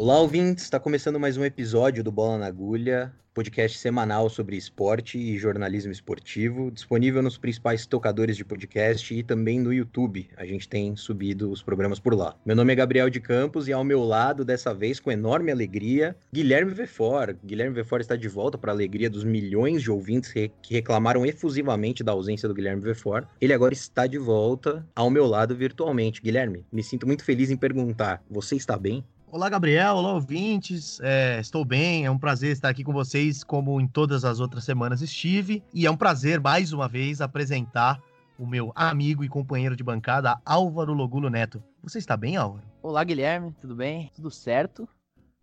Olá, ouvintes! Está começando mais um episódio do Bola na Agulha, podcast semanal sobre esporte e jornalismo esportivo, disponível nos principais tocadores de podcast e também no YouTube. A gente tem subido os programas por lá. Meu nome é Gabriel de Campos e ao meu lado, dessa vez com enorme alegria, Guilherme Vefor. Guilherme Vefor está de volta para a alegria dos milhões de ouvintes que reclamaram efusivamente da ausência do Guilherme Vefor. Ele agora está de volta ao meu lado virtualmente. Guilherme, me sinto muito feliz em perguntar: você está bem? Olá, Gabriel. Olá, ouvintes. É, estou bem. É um prazer estar aqui com vocês, como em todas as outras semanas estive. E é um prazer, mais uma vez, apresentar o meu amigo e companheiro de bancada, Álvaro Logulo Neto. Você está bem, Álvaro? Olá, Guilherme. Tudo bem? Tudo certo?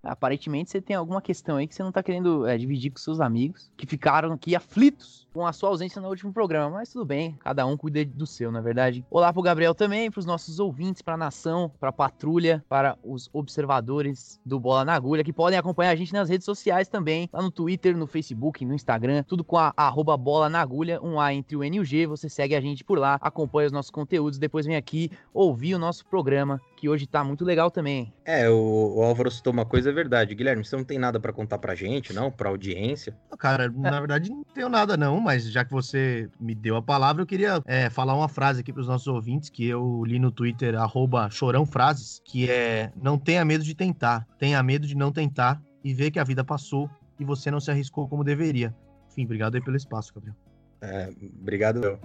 Aparentemente você tem alguma questão aí que você não tá querendo é, dividir com seus amigos, que ficaram aqui aflitos com a sua ausência no último programa, mas tudo bem, cada um cuida do seu, na é verdade. Olá pro Gabriel também, pros nossos ouvintes, pra nação, pra patrulha, para os observadores do Bola na Agulha, que podem acompanhar a gente nas redes sociais também, lá no Twitter, no Facebook, no Instagram, tudo com a arroba Bola na Agulha, um A entre o N e o G, você segue a gente por lá, acompanha os nossos conteúdos, depois vem aqui ouvir o nosso programa, que hoje tá muito legal também. É, o, o Álvaro citou uma coisa, é verdade. Guilherme, você não tem nada para contar pra gente, não? Pra audiência? Cara, na verdade não tenho nada não, mas já que você me deu a palavra, eu queria é, falar uma frase aqui pros nossos ouvintes, que eu li no Twitter, arroba chorãofrases, que é, não tenha medo de tentar, tenha medo de não tentar e ver que a vida passou e você não se arriscou como deveria. Enfim, obrigado aí pelo espaço, Gabriel. É, obrigado.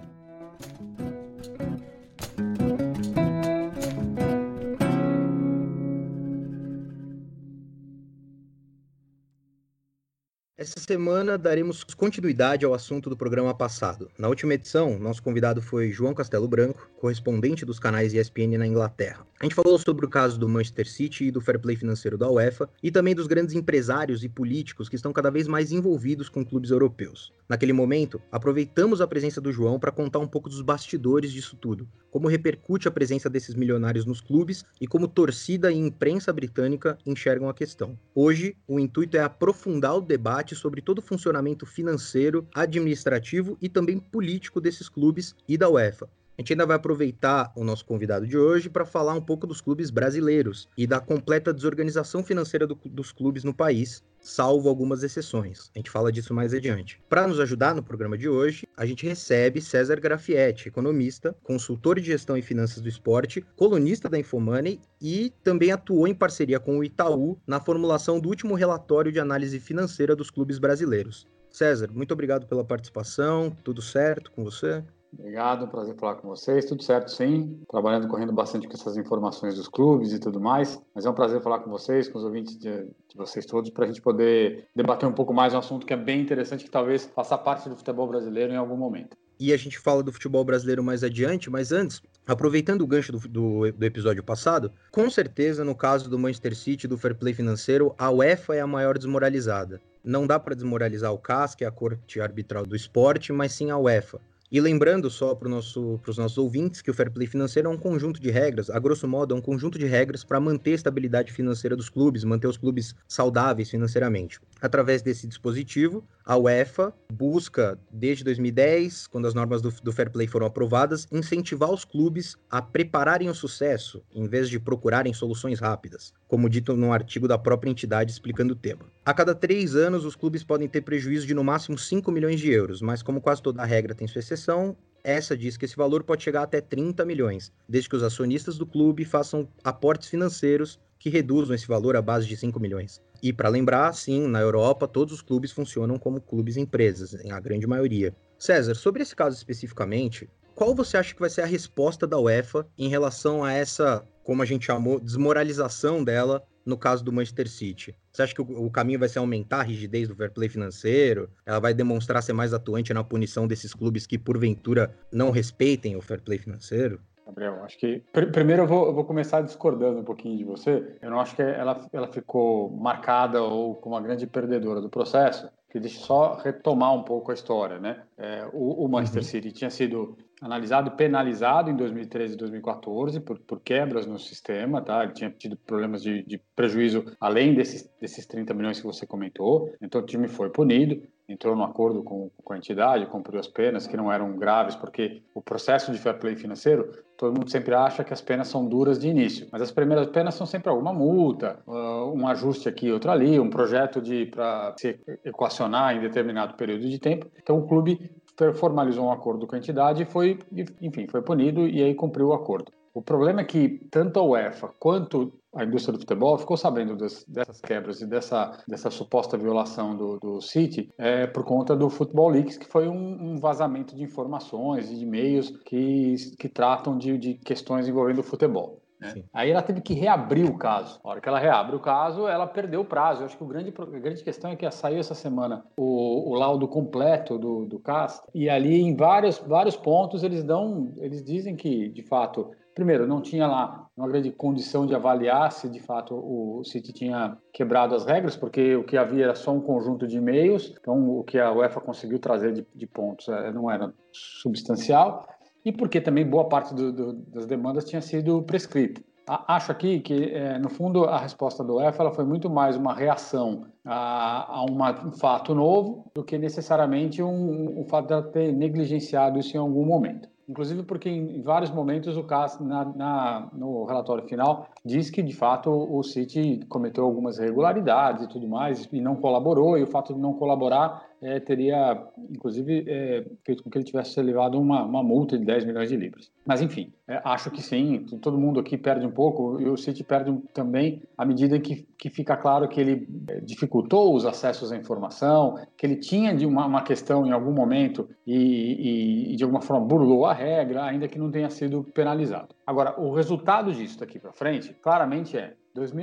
Essa semana daremos continuidade ao assunto do programa passado. Na última edição, nosso convidado foi João Castelo Branco, correspondente dos canais ESPN na Inglaterra. A gente falou sobre o caso do Manchester City e do fair play financeiro da UEFA e também dos grandes empresários e políticos que estão cada vez mais envolvidos com clubes europeus. Naquele momento, aproveitamos a presença do João para contar um pouco dos bastidores disso tudo, como repercute a presença desses milionários nos clubes e como torcida e imprensa britânica enxergam a questão. Hoje, o intuito é aprofundar o debate sobre todo o funcionamento financeiro, administrativo e também político desses clubes e da UEFA. A gente ainda vai aproveitar o nosso convidado de hoje para falar um pouco dos clubes brasileiros e da completa desorganização financeira do, dos clubes no país, salvo algumas exceções. A gente fala disso mais adiante. Para nos ajudar no programa de hoje, a gente recebe César Grafietti, economista, consultor de gestão e finanças do esporte, colunista da Infomoney e também atuou em parceria com o Itaú na formulação do último relatório de análise financeira dos clubes brasileiros. César, muito obrigado pela participação. Tudo certo com você? Obrigado, prazer falar com vocês. Tudo certo, sim. Trabalhando, correndo bastante com essas informações dos clubes e tudo mais. Mas é um prazer falar com vocês, com os ouvintes de, de vocês todos, para a gente poder debater um pouco mais um assunto que é bem interessante, que talvez faça parte do futebol brasileiro em algum momento. E a gente fala do futebol brasileiro mais adiante, mas antes, aproveitando o gancho do, do, do episódio passado, com certeza, no caso do Manchester City, do fair play financeiro, a UEFA é a maior desmoralizada. Não dá para desmoralizar o CAS, que é a corte arbitral do esporte, mas sim a UEFA. E lembrando só para nosso, os nossos ouvintes que o fair play financeiro é um conjunto de regras, a grosso modo, é um conjunto de regras para manter a estabilidade financeira dos clubes, manter os clubes saudáveis financeiramente. Através desse dispositivo, a UEFA busca, desde 2010, quando as normas do, do fair play foram aprovadas, incentivar os clubes a prepararem o sucesso, em vez de procurarem soluções rápidas, como dito num artigo da própria entidade explicando o tema. A cada três anos, os clubes podem ter prejuízo de no máximo 5 milhões de euros, mas como quase toda regra tem sua exceção, essa diz que esse valor pode chegar até 30 milhões, desde que os acionistas do clube façam aportes financeiros que reduzam esse valor à base de 5 milhões. E para lembrar, sim, na Europa todos os clubes funcionam como clubes empresas, em a grande maioria. César, sobre esse caso especificamente, qual você acha que vai ser a resposta da UEFA em relação a essa, como a gente chamou, desmoralização dela no caso do Manchester City? Você acha que o, caminho vai ser aumentar a rigidez do fair play financeiro? Ela vai demonstrar ser mais atuante na punição desses clubes que, porventura, não respeitem o fair play financeiro? Gabriel, acho que pr primeiro eu vou, eu vou, começar discordando um pouquinho de você. Eu não acho que ela, ela ficou marcada ou como uma grande perdedora do processo, que deixa só retomar um pouco a história, né? É, o, o, Manchester uhum. City tinha sido analisado e penalizado em 2013 e 2014 por, por quebras no sistema, tá? Ele tinha tido problemas de, de prejuízo além desses, desses 30 milhões que você comentou, então o time foi punido. Entrou no acordo com, com a entidade, cumpriu as penas, que não eram graves, porque o processo de fair play financeiro, todo mundo sempre acha que as penas são duras de início, mas as primeiras penas são sempre alguma multa, uh, um ajuste aqui, outro ali, um projeto de para se equacionar em determinado período de tempo. Então o clube formalizou um acordo com a entidade e foi, enfim, foi punido e aí cumpriu o acordo. O problema é que tanto a UEFA quanto a indústria do futebol ficou sabendo das, dessas quebras e dessa, dessa suposta violação do, do City é, por conta do Football Leaks, que foi um, um vazamento de informações e de e-mails que, que tratam de, de questões envolvendo o futebol. Né? Aí ela teve que reabrir o caso. Na hora que ela reabre o caso, ela perdeu o prazo. Eu acho que o grande, a grande questão é que saiu essa semana o, o laudo completo do, do CAS, e ali em vários, vários pontos eles dão, eles dizem que, de fato, primeiro, não tinha lá uma grande condição de avaliar se de fato o City tinha quebrado as regras, porque o que havia era só um conjunto de e-mails, então o que a UEFA conseguiu trazer de, de pontos é, não era substancial e porque também boa parte do, do, das demandas tinha sido prescrita. Acho aqui que, é, no fundo, a resposta do UEFA foi muito mais uma reação a, a uma, um fato novo do que necessariamente um, um fato de ela ter negligenciado isso em algum momento. Inclusive porque em vários momentos o CAS, na, na, no relatório final, diz que de fato o City cometeu algumas irregularidades e tudo mais e não colaborou, e o fato de não colaborar é, teria, inclusive, é, feito com que ele tivesse levado uma, uma multa de 10 milhões de libras. Mas, enfim, é, acho que sim, todo mundo aqui perde um pouco, e o City perde também à medida que, que fica claro que ele é, dificultou os acessos à informação, que ele tinha de uma, uma questão em algum momento e, e, e, de alguma forma, burlou a regra, ainda que não tenha sido penalizado. Agora, o resultado disso daqui para frente, claramente é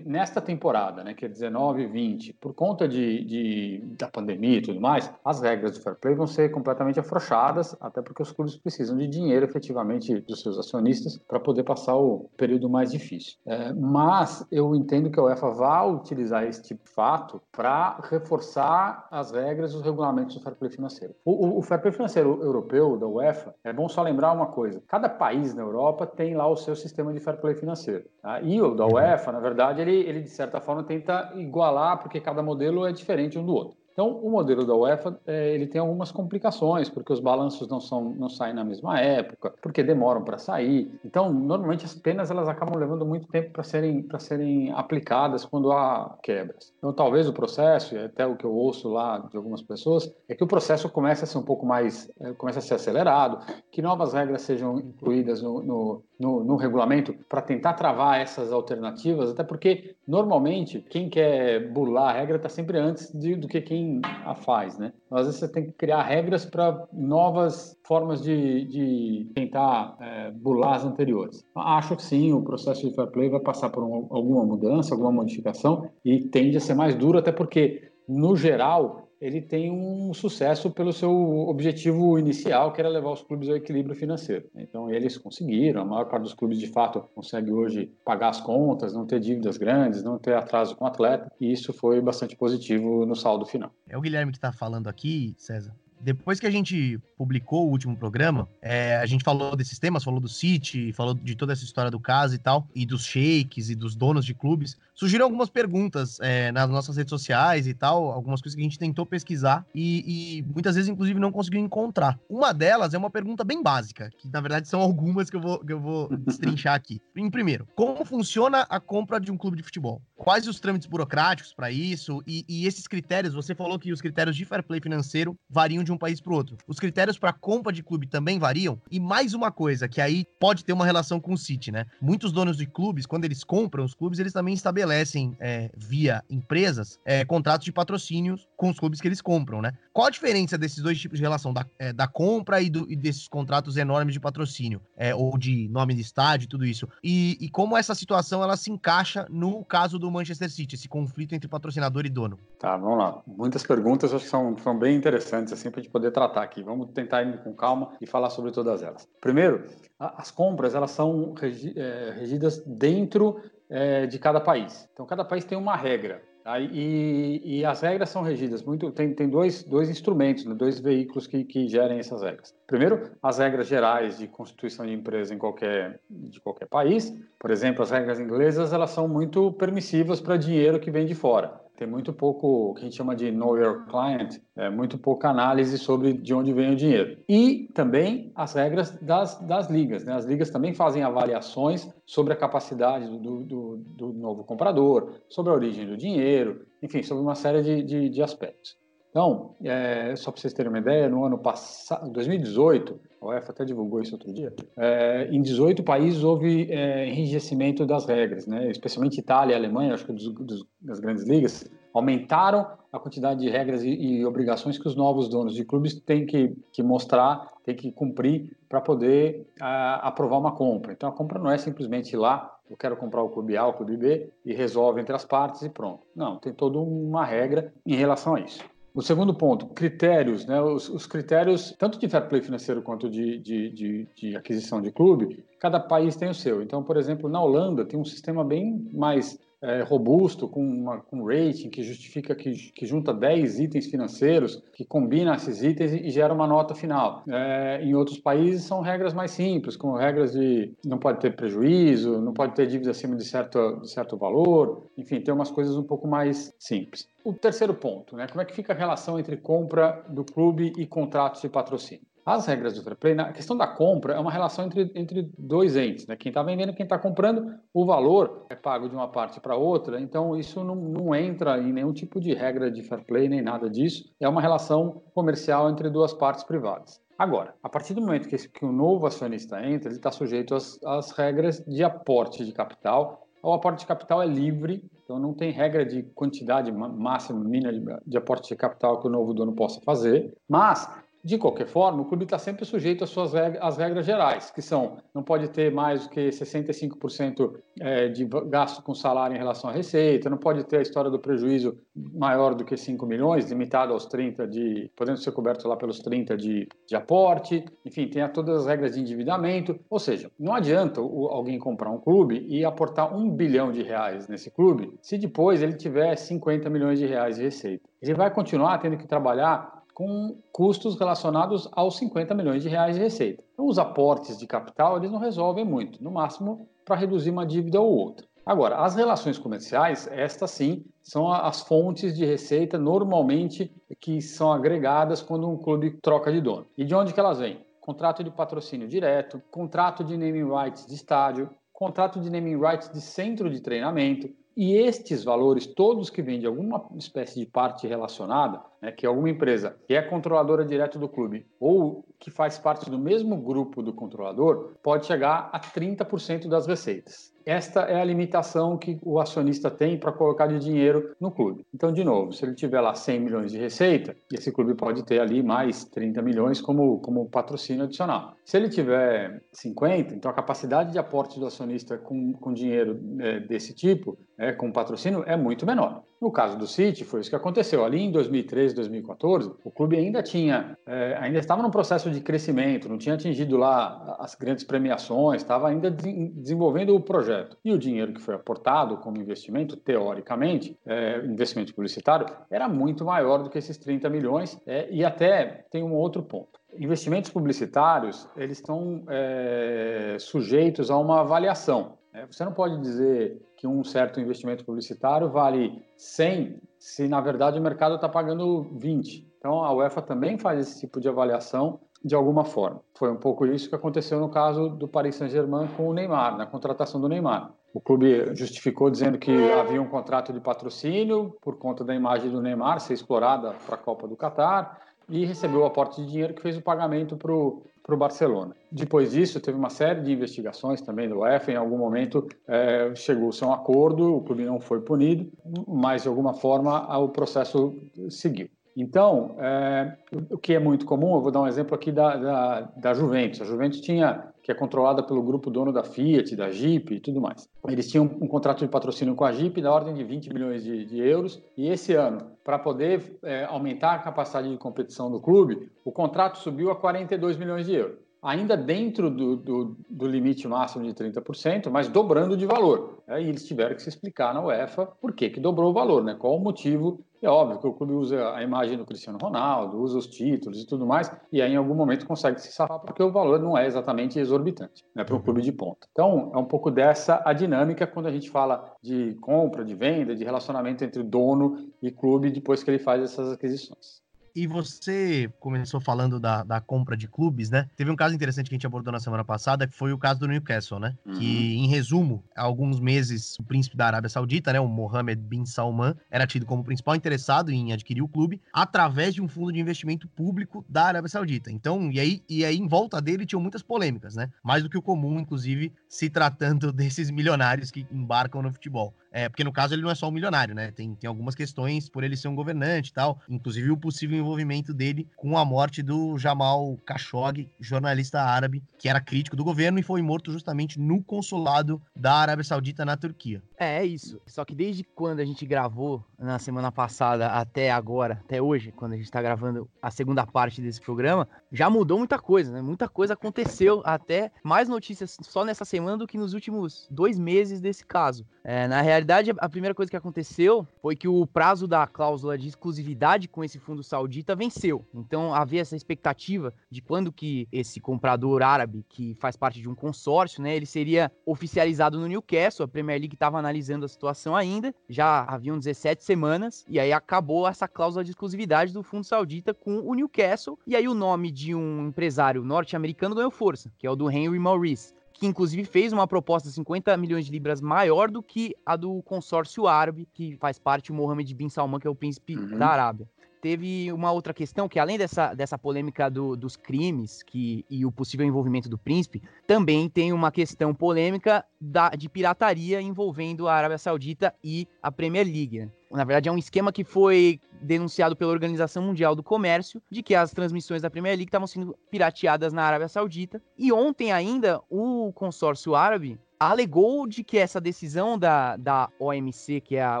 nesta temporada, né, que é 19 e 20, por conta de, de, da pandemia e tudo mais, as regras do fair play vão ser completamente afrouxadas, até porque os clubes precisam de dinheiro efetivamente dos seus acionistas para poder passar o período mais difícil. É, mas eu entendo que a UEFA vai utilizar esse tipo de fato para reforçar as regras e os regulamentos do fair play financeiro. O, o, o fair play financeiro europeu da UEFA, é bom só lembrar uma coisa, cada país na Europa tem lá o seu sistema de fair play financeiro. Tá? E o da UEFA, na verdade, verdade, ele, ele de certa forma tenta igualar, porque cada modelo é diferente um do outro. Então, o modelo da UEFA é, ele tem algumas complicações, porque os balanços não, são, não saem na mesma época, porque demoram para sair. Então, normalmente as penas elas acabam levando muito tempo para serem, serem aplicadas quando há quebras. Então, talvez o processo, e até o que eu ouço lá de algumas pessoas, é que o processo comece a ser um pouco mais, é, comece a ser acelerado, que novas regras sejam incluídas no, no, no, no regulamento para tentar travar essas alternativas, até porque normalmente quem quer burlar a regra está sempre antes de, do que quem a faz, né? Às vezes você tem que criar regras para novas formas de, de tentar é, burlar as anteriores. Acho que sim, o processo de fair play vai passar por um, alguma mudança, alguma modificação e tende a ser mais duro, até porque, no geral, ele tem um sucesso pelo seu objetivo inicial, que era levar os clubes ao equilíbrio financeiro. Então, eles conseguiram, a maior parte dos clubes, de fato, consegue hoje pagar as contas, não ter dívidas grandes, não ter atraso com o atleta, e isso foi bastante positivo no saldo final. É o Guilherme que está falando aqui, César, depois que a gente publicou o último programa, é, a gente falou desses temas, falou do City, falou de toda essa história do caso e tal, e dos shakes e dos donos de clubes. Surgiram algumas perguntas é, nas nossas redes sociais e tal, algumas coisas que a gente tentou pesquisar e, e, muitas vezes, inclusive, não conseguiu encontrar. Uma delas é uma pergunta bem básica, que na verdade são algumas que eu vou, que eu vou destrinchar aqui. Em primeiro, como funciona a compra de um clube de futebol? Quais os trâmites burocráticos para isso? E, e esses critérios, você falou que os critérios de fair play financeiro variam de um país para outro. Os critérios para compra de clube também variam. E mais uma coisa, que aí pode ter uma relação com o City, né? Muitos donos de clubes, quando eles compram os clubes, eles também estabelecem, é, via empresas, é, contratos de patrocínios com os clubes que eles compram, né? Qual a diferença desses dois tipos de relação, da, é, da compra e, do, e, desses contratos enormes de patrocínio, é, ou de nome de estádio, tudo isso? E, e como essa situação ela se encaixa no caso do Manchester City, esse conflito entre patrocinador e dono? Tá, vamos lá. Muitas perguntas, acho que são, são bem interessantes, assim, para a gente poder tratar aqui. Vamos tentar ir com calma e falar sobre todas elas. Primeiro, as compras, elas são é, regidas dentro é, de cada país. Então, cada país tem uma regra. Tá? E, e, as regras são regidas muito. Tem, tem dois, dois instrumentos, né? dois veículos que, que gerem essas regras. Primeiro, as regras gerais de constituição de empresa em qualquer, de qualquer país. Por exemplo, as regras inglesas elas são muito permissivas para dinheiro que vem de fora. Tem muito pouco, o que a gente chama de know your client, é, muito pouca análise sobre de onde vem o dinheiro. E também as regras das, das ligas. Né? As ligas também fazem avaliações sobre a capacidade do, do, do novo comprador, sobre a origem do dinheiro, enfim, sobre uma série de, de, de aspectos. Então, é, só para vocês terem uma ideia, no ano passado, 2018, a UEFA até divulgou isso outro dia, é, em 18 países houve é, enrijecimento das regras, né? especialmente Itália e Alemanha, acho que dos, dos, das grandes ligas, aumentaram a quantidade de regras e, e, obrigações que os novos donos de clubes têm que, que mostrar, têm que cumprir para poder a, aprovar uma compra. Então, a compra não é simplesmente ir lá, eu quero comprar o clube A, o clube B, e resolve entre as partes e pronto. Não, tem toda uma regra em relação a isso. O segundo ponto, critérios, né? Os, os critérios, tanto de fair play financeiro quanto de, de, de, de, aquisição de clube, cada país tem o seu. Então, por exemplo, na Holanda tem um sistema bem mais é, robusto, com, uma, com rating, que justifica que, que junta 10 itens financeiros, que combina esses itens e, e gera uma nota final. É, em outros países são regras mais simples, como regras de não pode ter prejuízo, não pode ter dívida acima de certo, de certo valor, enfim, tem umas coisas um pouco mais simples. O terceiro ponto, né, como é que fica a relação entre compra do clube e contratos de patrocínio? As regras do fair play, a questão da compra é uma relação entre, entre dois entes, né? Quem está vendendo e quem está comprando, o valor é pago de uma parte para outra, então isso não, não entra em nenhum tipo de regra de fair play, nem nada disso. É uma relação comercial entre duas partes privadas. Agora, a partir do momento que, que o novo acionista entra, ele está sujeito às, às regras de aporte de capital. O aporte de capital é livre, então não tem regra de quantidade máxima, mínima de aporte de capital que o novo dono possa fazer, mas de qualquer forma, o clube está sempre sujeito às suas regras, às regras gerais, que são não pode ter mais do que 65% é, de gasto com salário em relação à receita, não pode ter a história do prejuízo maior do que 5 milhões, limitado aos 30 de, podendo ser coberto lá pelos 30 de, de aporte, enfim, tem todas as regras de endividamento, ou seja, não adianta alguém comprar um clube e aportar um bilhão de reais nesse clube, se depois ele tiver 50 milhões de reais de receita. Ele vai continuar tendo que trabalhar com custos relacionados aos 50 milhões de reais de receita. Então, os aportes de capital eles não resolvem muito, no máximo para reduzir uma dívida ou outra. Agora, as relações comerciais, estas sim, são as fontes de receita normalmente que são agregadas quando um clube troca de dono. E de onde que elas vêm? Contrato de patrocínio direto, contrato de naming rights de estádio, contrato de naming rights de centro de treinamento, e estes valores, todos que vêm de alguma espécie de parte relacionada, né, que é alguma empresa que é controladora direta do clube ou que faz parte do mesmo grupo do controlador, pode chegar a 30% das receitas. Esta é a limitação que o acionista tem para colocar de dinheiro no clube. Então, de novo, se ele tiver lá 100 milhões de receita, esse clube pode ter ali mais 30 milhões como, como patrocínio adicional. Se ele tiver 50, então a capacidade de aporte do acionista com, com dinheiro é, desse tipo, é, com patrocínio, é muito menor. No caso do City, foi isso que aconteceu. Ali em 2013, 2014, o clube ainda tinha, é, ainda estava num processo de crescimento, não tinha atingido lá as grandes premiações, estava ainda de, desenvolvendo o projeto. E o dinheiro que foi aportado como investimento, teoricamente, é, investimento publicitário, era muito maior do que esses 30 milhões. É, e até tem um outro ponto investimentos publicitários eles estão é, sujeitos a uma avaliação. Né? Você não pode dizer que um certo investimento publicitário vale 100 se na verdade o mercado está pagando 20. Então a UEFA também faz esse tipo de avaliação de alguma forma. Foi um pouco isso que aconteceu no caso do Paris Saint-Germain com o Neymar, na contratação do Neymar. O clube justificou dizendo que havia um contrato de patrocínio por conta da imagem do Neymar ser explorada para a Copa do Catar e recebeu o aporte de dinheiro que fez o pagamento para o para o Barcelona. Depois disso, teve uma série de investigações também do UEFA. Em algum momento é, chegou-se a um acordo, o clube não foi punido, mas de alguma forma o processo seguiu. Então, é, o que é muito comum, eu vou dar um exemplo aqui da, da, da, Juventus. A Juventus tinha, que é controlada pelo grupo dono da Fiat, da Jeep e tudo mais. Eles tinham um contrato de patrocínio com a Jeep da ordem de 20 milhões de, de euros. E esse ano, para poder é, aumentar a capacidade de competição do clube, o contrato subiu a 42 milhões de euros. Ainda dentro do, do, do, limite máximo de 30%, mas dobrando de valor. Aí eles tiveram que se explicar na UEFA por que, que dobrou o valor, né? qual o motivo. É óbvio que o clube usa a imagem do Cristiano Ronaldo, usa os títulos e tudo mais, e aí em algum momento consegue se safar porque o valor não é exatamente exorbitante né, para um clube de ponta. Então, é um pouco dessa a dinâmica quando a gente fala de compra, de venda, de relacionamento entre dono e clube depois que ele faz essas aquisições. E você começou falando da, da compra de clubes, né? Teve um caso interessante que a gente abordou na semana passada, que foi o caso do Newcastle, né? Uhum. Que, em resumo, há alguns meses, o príncipe da Arábia Saudita, né? O Mohammed bin Salman, era tido como principal interessado em adquirir o clube através de um fundo de investimento público da Arábia Saudita. Então, e aí, e aí em volta dele tinham muitas polêmicas, né? Mais do que o comum, inclusive, se tratando desses milionários que embarcam no futebol. É, porque no caso ele não é só um milionário, né? Tem, tem algumas questões por ele ser um governante e tal, inclusive o possível envolvimento dele com a morte do Jamal Khashoggi, jornalista árabe, que era crítico do governo e foi morto justamente no consulado da Arábia Saudita na Turquia. É, é isso. Só que desde quando a gente gravou na semana passada até agora, até hoje, quando a gente tá gravando a segunda parte desse programa, já mudou muita coisa, né? Muita coisa aconteceu, até mais notícias só nessa semana do que nos últimos dois meses desse caso. É, na realidade, a primeira coisa que aconteceu foi que o prazo da cláusula de exclusividade com esse fundo saudita venceu. Então havia essa expectativa de quando que esse comprador árabe, que faz parte de um consórcio, né, ele seria oficializado no Newcastle. A Premier League estava analisando a situação ainda, já haviam 17 semanas, e aí acabou essa cláusula de exclusividade do fundo saudita com o Newcastle. E aí o nome de um empresário norte-americano ganhou força, que é o do Henry Maurice que inclusive fez uma proposta de 50 milhões de libras maior do que a do consórcio árabe, que faz parte o Mohammed bin Salman, que é o príncipe uhum. da Arábia. Teve uma outra questão que, além dessa, dessa polêmica do, dos crimes que, e o possível envolvimento do príncipe, também tem uma questão polêmica da, de pirataria envolvendo a Arábia Saudita e a Premier League. Né? Na verdade, é um esquema que foi denunciado pela Organização Mundial do Comércio de que as transmissões da Premier League estavam sendo pirateadas na Arábia Saudita. E ontem ainda o consórcio árabe alegou de que essa decisão da, da OMC, que é a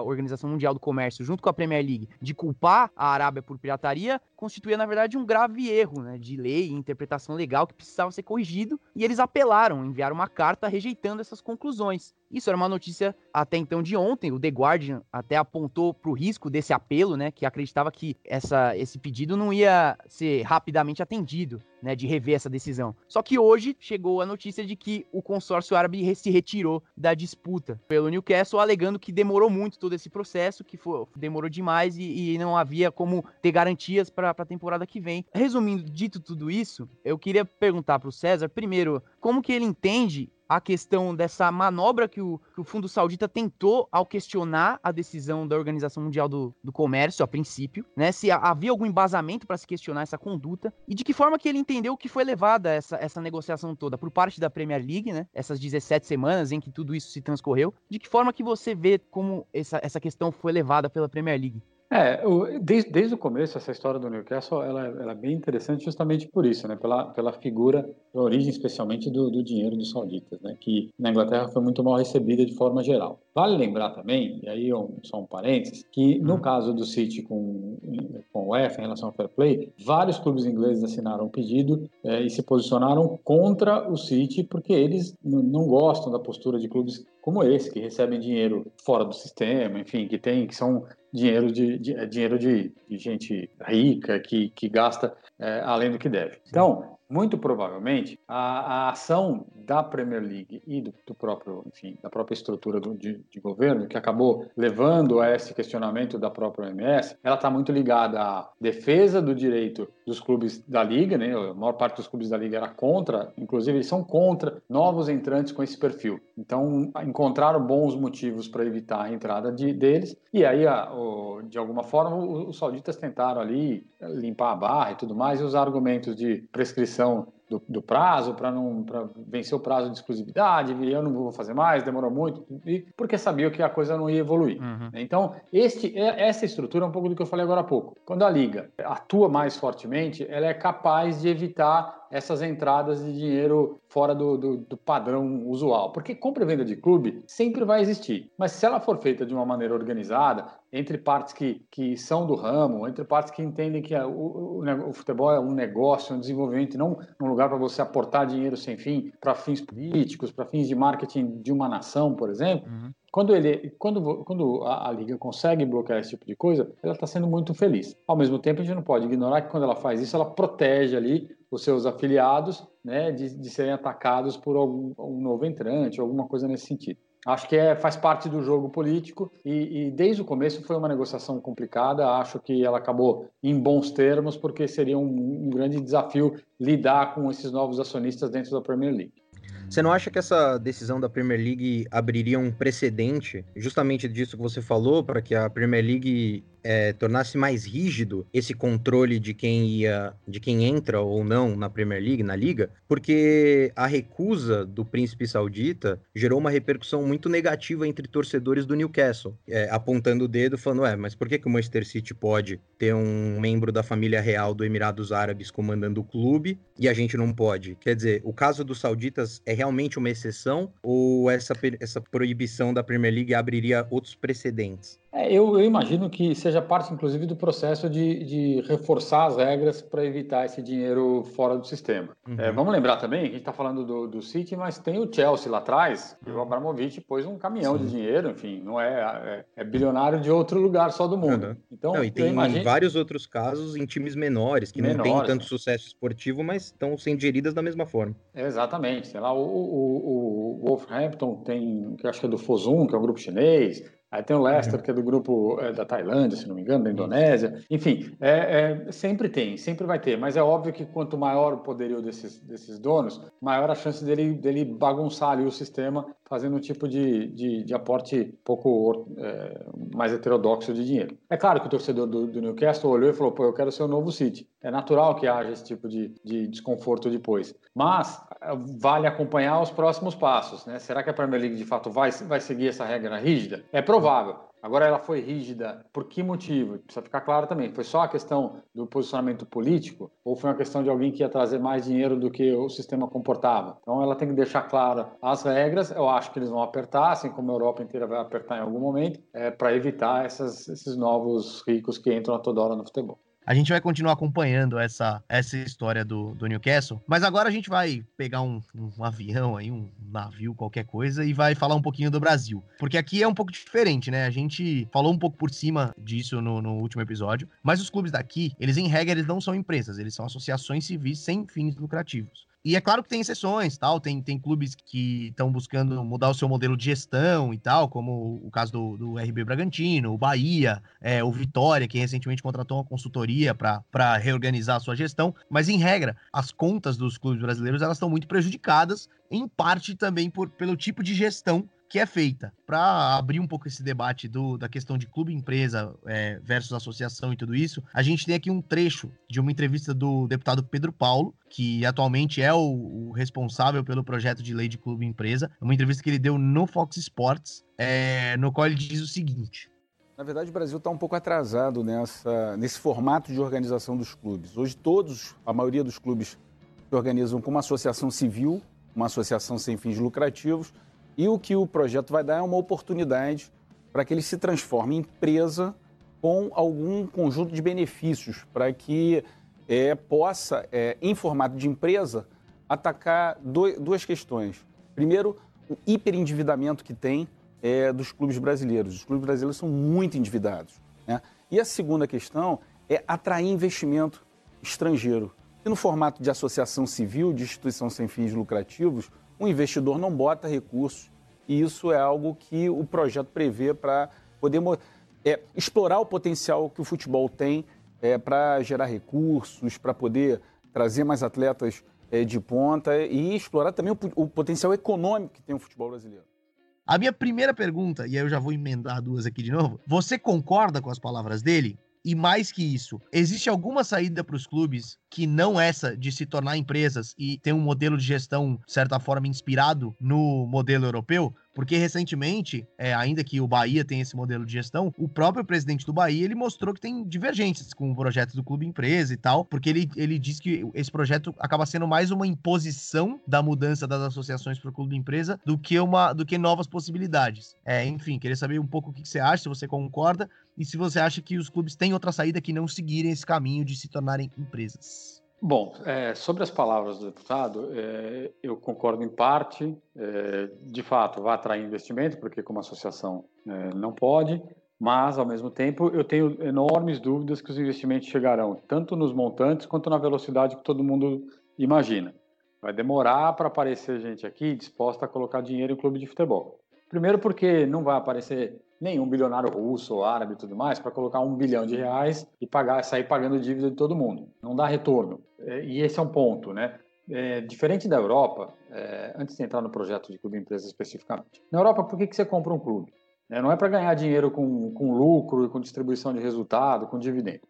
Organização Mundial do Comércio, junto com a Premier League, de culpar a Arábia por pirataria, constituía, na verdade, um grave erro né, de lei e interpretação legal que precisava ser corrigido, e eles apelaram, enviaram uma carta rejeitando essas conclusões. Isso era uma notícia até então de ontem. O The Guardian até apontou para o risco desse apelo, né? Que acreditava que essa, esse pedido não ia ser rapidamente atendido, né? De rever essa decisão. Só que hoje chegou a notícia de que o consórcio árabe se retirou da disputa pelo Newcastle, alegando que demorou muito todo esse processo, que foi, demorou demais e, e não havia como ter garantias para a temporada que vem. Resumindo, dito tudo isso, eu queria perguntar para o César, primeiro, como que ele entende a questão dessa manobra que o, que o Fundo Saudita tentou ao questionar a decisão da Organização Mundial do, do Comércio, a princípio, né? Se havia algum embasamento para se questionar essa conduta e de que forma que ele entendeu que foi levada essa, essa negociação toda por parte da Premier League, né? Essas 17 semanas em que tudo isso se transcorreu. De que forma que você vê como essa, essa questão foi levada pela Premier League? É, desde, desde o começo, essa história do Newcastle ela, ela, é bem interessante justamente por isso, né? pela, pela figura, pela origem especialmente do, do dinheiro dos sauditas, né? que na Inglaterra foi muito mal recebida de forma geral. Vale lembrar também, e aí um, só um parênteses, que no uhum. caso do City com, com o UEFA em relação ao fair play, vários clubes ingleses assinaram um pedido é, e se posicionaram contra o City porque eles não gostam da postura de clubes como esse, que recebem dinheiro fora do sistema, enfim, que tem, que são dinheiro de, de é dinheiro de, de, gente rica que, que gasta é, além do que deve. Então, muito provavelmente a, a, ação da Premier League e do, do próprio, enfim, da própria estrutura do, de, de, governo que acabou levando a esse questionamento da própria OMS, ela está muito ligada à defesa do direito dos clubes da liga, né? A maior parte dos clubes da liga era contra, inclusive eles são contra novos entrantes com esse perfil. Então encontraram bons motivos para evitar a entrada de, deles e aí, a, o, de alguma forma, os, os sauditas tentaram ali limpar a barra e tudo mais e usar argumentos de prescrição do, do prazo para não pra vencer o prazo de exclusividade, eu não vou fazer mais, demorou muito, e porque sabia que a coisa não ia evoluir. Uhum. Então, este, é, essa estrutura é um pouco do que eu falei agora há pouco. Quando a liga atua mais fortemente, ela é capaz de evitar essas entradas de dinheiro fora do, do, do, padrão usual. Porque compra e venda de clube sempre vai existir. Mas se ela for feita de uma maneira organizada, entre partes que, que são do ramo, entre partes que entendem que a, o, o, o, futebol é um negócio, um desenvolvimento, não um lugar para você aportar dinheiro sem fim para fins políticos, para fins de marketing de uma nação, por exemplo. Uhum. Quando, ele, quando, quando a, a, liga consegue bloquear esse tipo de coisa, ela está sendo muito feliz. Ao mesmo tempo, a gente não pode ignorar que quando ela faz isso, ela protege ali os seus afiliados né, de, de serem atacados por algum um novo entrante, alguma coisa nesse sentido. Acho que é, faz parte do jogo político e, e, desde o começo foi uma negociação complicada. Acho que ela acabou em bons termos, porque seria um, um grande desafio lidar com esses novos acionistas dentro da Premier League. Você não acha que essa decisão da Premier League abriria um precedente, justamente disso que você falou, para que a Premier League é, tornasse mais rígido esse controle de quem ia, de quem entra ou não na Premier League, na liga, porque a recusa do príncipe saudita gerou uma repercussão muito negativa entre torcedores do Newcastle, é, apontando o dedo, falando, é, mas por que, que o Manchester City pode ter um membro da família real do Emirados Árabes comandando o clube e a gente não pode? Quer dizer, o caso dos sauditas é realmente uma exceção ou essa, essa proibição da Premier League abriria outros precedentes? É, eu, eu, imagino que seja parte, inclusive, do processo de, de reforçar as regras para evitar esse dinheiro fora do sistema. Uhum. É, vamos lembrar também que a gente está falando do, do City, mas tem o Chelsea lá atrás, e o Abramovich pôs um caminhão Sim. de dinheiro, enfim, não é, é, é, bilionário de outro lugar só do mundo. Uhum. Então, não, e tem imagino... vários outros casos em times menores, que menores, não têm tanto sucesso esportivo, mas estão sendo geridas da mesma forma. Exatamente. Sei lá, o, o, o Wolverhampton tem, que acho que é do Fosun, que é um grupo chinês, Aí tem o Leicester, uhum. que é do grupo é, da Tailândia, se não me engano, da Indonésia. Enfim, é, é, sempre tem, sempre vai ter. Mas é óbvio que quanto maior o poderio desses, desses donos, maior a chance dele, dele bagunçar ali o sistema, fazendo um tipo de, de, de aporte pouco é, mais heterodoxo de dinheiro. É claro que o torcedor do, do, Newcastle olhou e falou: pô, eu quero ser o novo City. É natural que haja esse tipo de, de desconforto depois. Mas vale acompanhar os próximos passos. Né? Será que a Premier League de fato vai, vai seguir essa regra rígida? É provável. Agora ela foi rígida, por que motivo? Precisa ficar claro também. Foi só a questão do posicionamento político ou foi uma questão de alguém que ia trazer mais dinheiro do que o sistema comportava? Então ela tem que deixar clara as regras. Eu acho que eles vão apertar, assim como a Europa inteira vai apertar em algum momento, é, para evitar essas, esses novos ricos que entram a toda hora no futebol. A gente vai continuar acompanhando essa, essa história do, do Newcastle, mas agora a gente vai pegar um, um, avião aí, um navio, qualquer coisa, e vai falar um pouquinho do Brasil. Porque aqui é um pouco diferente, né? A gente falou um pouco por cima disso no, no último episódio, mas os clubes daqui, eles em regra, eles não são empresas, eles são associações civis sem fins lucrativos. E é claro que tem exceções, tal. Tem, tem clubes que estão buscando mudar o seu modelo de gestão e tal, como o caso do, do RB Bragantino, o Bahia, é, o Vitória, que recentemente contratou uma consultoria para reorganizar a sua gestão. Mas, em regra, as contas dos clubes brasileiros elas estão muito prejudicadas, em parte também por, pelo tipo de gestão que é feita. Para abrir um pouco esse debate do, da questão de clube-empresa é, versus associação e tudo isso, a gente tem aqui um trecho de uma entrevista do deputado Pedro Paulo, que atualmente é o, o responsável pelo projeto de lei de clube-empresa. É uma entrevista que ele deu no Fox Sports, é, no qual ele diz o seguinte. Na verdade, o Brasil está um pouco atrasado nessa, nesse formato de organização dos clubes. Hoje, todos, a maioria dos clubes se organizam com uma associação civil, uma associação sem fins lucrativos, e o que o projeto vai dar é uma oportunidade para que ele se transforme em empresa com algum conjunto de benefícios, para que é, possa, é, em formato de empresa, atacar do, duas questões. Primeiro, o hiperendividamento que tem é, dos clubes brasileiros. Os clubes brasileiros são muito endividados. Né? E a segunda questão é atrair investimento estrangeiro. E no formato de associação civil, de instituição sem fins lucrativos, o investidor não bota recursos e isso é algo que o projeto prevê para poder é, explorar o potencial que o futebol tem é, para gerar recursos, para poder trazer mais atletas é, de ponta e explorar também o, o potencial econômico que tem o futebol brasileiro. A minha primeira pergunta, e aí eu já vou emendar duas aqui de novo. Você concorda com as palavras dele? E mais que isso, existe alguma saída para os clubes que não essa de se tornar empresas e ter um modelo de gestão, de certa forma, inspirado no modelo europeu, porque recentemente, é, ainda que o Bahia tenha esse modelo de gestão, o próprio presidente do Bahia ele mostrou que tem divergências com o projeto do clube empresa e tal, porque ele, ele diz que esse projeto acaba sendo mais uma imposição da mudança das associações para o clube empresa do que uma do que novas possibilidades. É, enfim, queria saber um pouco o que você acha, se você concorda e se você acha que os clubes têm outra saída que não seguirem esse caminho de se tornarem empresas. Bom, é, sobre as palavras do deputado, é, eu concordo em parte. É, de fato, vai atrair investimento, porque como associação é, não pode, mas, ao mesmo tempo, eu tenho enormes dúvidas que os investimentos chegarão tanto nos montantes quanto na velocidade que todo mundo imagina. Vai demorar para aparecer gente aqui disposta a colocar dinheiro em clube de futebol. Primeiro porque não vai aparecer nenhum bilionário russo ou árabe e tudo mais para colocar um bilhão de reais e pagar, sair pagando dívida de todo mundo. Não dá retorno. É, e esse é um ponto, né? É, diferente da Europa, é, antes de entrar no projeto de clube empresa especificamente, na Europa, por que, que você compra um clube? É, não é para ganhar dinheiro com, com lucro e com distribuição de resultado, com dividendo.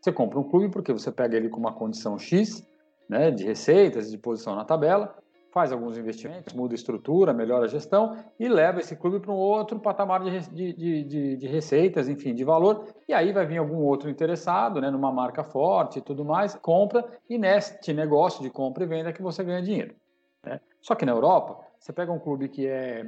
Você compra um clube porque você pega ele com uma condição X, né, de receitas, de posição na tabela, faz alguns investimentos, muda a estrutura, melhora a gestão e leva esse clube para um outro patamar de, de, de, de, receitas, enfim, de valor. E aí vai vir algum outro interessado, né, numa marca forte e tudo mais, compra e neste negócio de compra e venda que você ganha dinheiro. Né? Só que na Europa, você pega um clube que é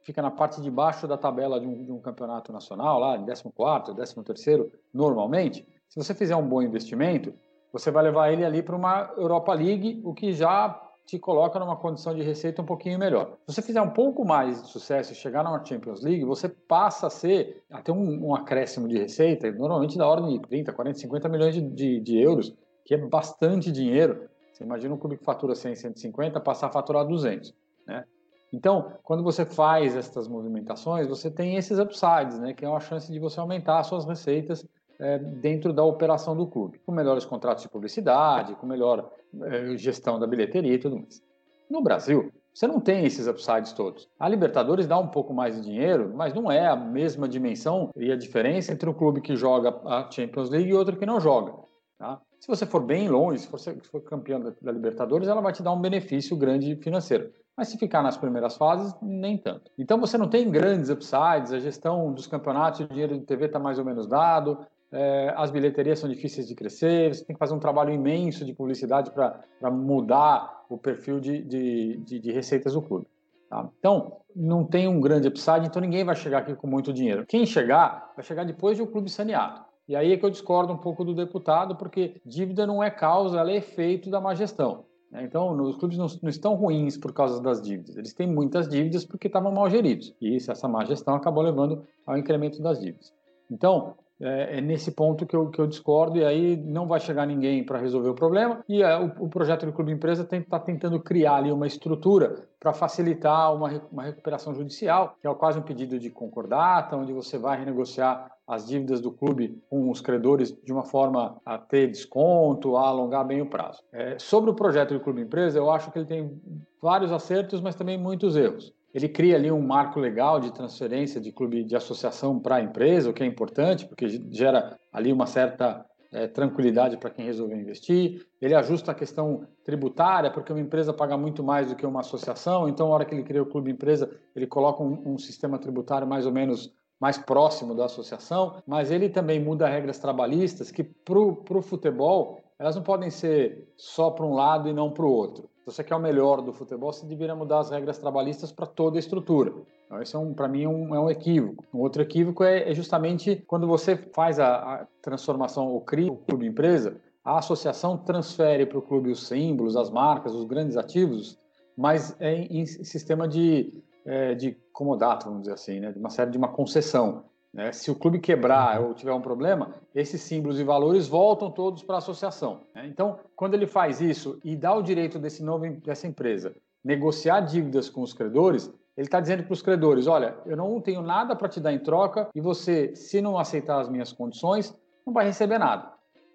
fica na parte de baixo da tabela de um, de um campeonato nacional, lá em 14º, 13º, normalmente, se você fizer um bom investimento, você vai levar ele ali para uma Europa League, o que já te coloca numa condição de receita um pouquinho melhor. Se você fizer um pouco mais de sucesso e chegar na Champions League, você passa a ser, a ter um, um acréscimo de receita, normalmente da ordem de 30, 40, 50 milhões de, de, de euros, que é bastante dinheiro. Você imagina um clube que fatura 100, 150, passar a faturar 200, né? Então, quando você faz essas movimentações, você tem esses upsides, né, que é uma chance de você aumentar as suas receitas é, dentro da operação do clube, com melhores contratos de publicidade, com melhor é, gestão da bilheteria e tudo mais. No Brasil, você não tem esses upsides todos. A Libertadores dá um pouco mais de dinheiro, mas não é a mesma dimensão e a diferença entre um clube que joga a Champions League e outro que não joga. Tá? Se você for bem longe, se você for campeão da Libertadores, ela vai te dar um benefício grande financeiro. Mas se ficar nas primeiras fases, nem tanto. Então você não tem grandes upsides, a gestão dos campeonatos, o dinheiro de TV está mais ou menos dado, é, as bilheterias são difíceis de crescer, você tem que fazer um trabalho imenso de publicidade para mudar o perfil de, de, de, de receitas do clube. Tá? Então, não tem um grande upside, então ninguém vai chegar aqui com muito dinheiro. Quem chegar, vai chegar depois de o um clube saneado. E aí é que eu discordo um pouco do deputado, porque dívida não é causa, ela é efeito da má gestão. Né? Então, os clubes não, não, estão ruins por causa das dívidas. Eles têm muitas dívidas porque estavam mal geridos. E isso, essa má gestão acabou levando ao incremento das dívidas. Então, é, é, nesse ponto que eu, que eu discordo, e aí não vai chegar ninguém para resolver o problema. E é, o, o, projeto do Clube Empresa está tentando criar ali uma estrutura para facilitar uma, uma recuperação judicial, que é quase um pedido de concordata, onde você vai renegociar as dívidas do clube com os credores de uma forma a ter desconto, a alongar bem o prazo. É, sobre o projeto do Clube Empresa, eu acho que ele tem vários acertos, mas também muitos erros. Ele cria ali um marco legal de transferência de clube de associação para a empresa, o que é importante, porque gera ali uma certa é, tranquilidade para quem resolveu investir. Ele ajusta a questão tributária, porque uma empresa paga muito mais do que uma associação, então, na hora que ele cria o clube empresa, ele coloca um, um sistema tributário mais ou menos mais próximo da associação, mas ele também muda regras trabalhistas que, para o futebol, elas não podem ser só para um lado e não para o outro. Se você quer o melhor do futebol, você deveria mudar as regras trabalhistas para toda a estrutura. Então, esse é um, para mim, um, é um equívoco. Um outro equívoco é, é justamente quando você faz a, a transformação ou cria o clube empresa, a associação transfere para o clube os símbolos, as marcas, os grandes ativos, mas é em, em sistema de, é, de comodato, vamos dizer assim, né? de uma série de uma concessão. Né? Se o clube quebrar ou tiver um problema, esses símbolos e valores voltam todos para a associação. Né? Então, quando ele faz isso e dá o direito desse novo, dessa empresa negociar dívidas com os credores, ele está dizendo para os credores: olha, eu não tenho nada para te dar em troca e você, se não aceitar as minhas condições, não vai receber nada.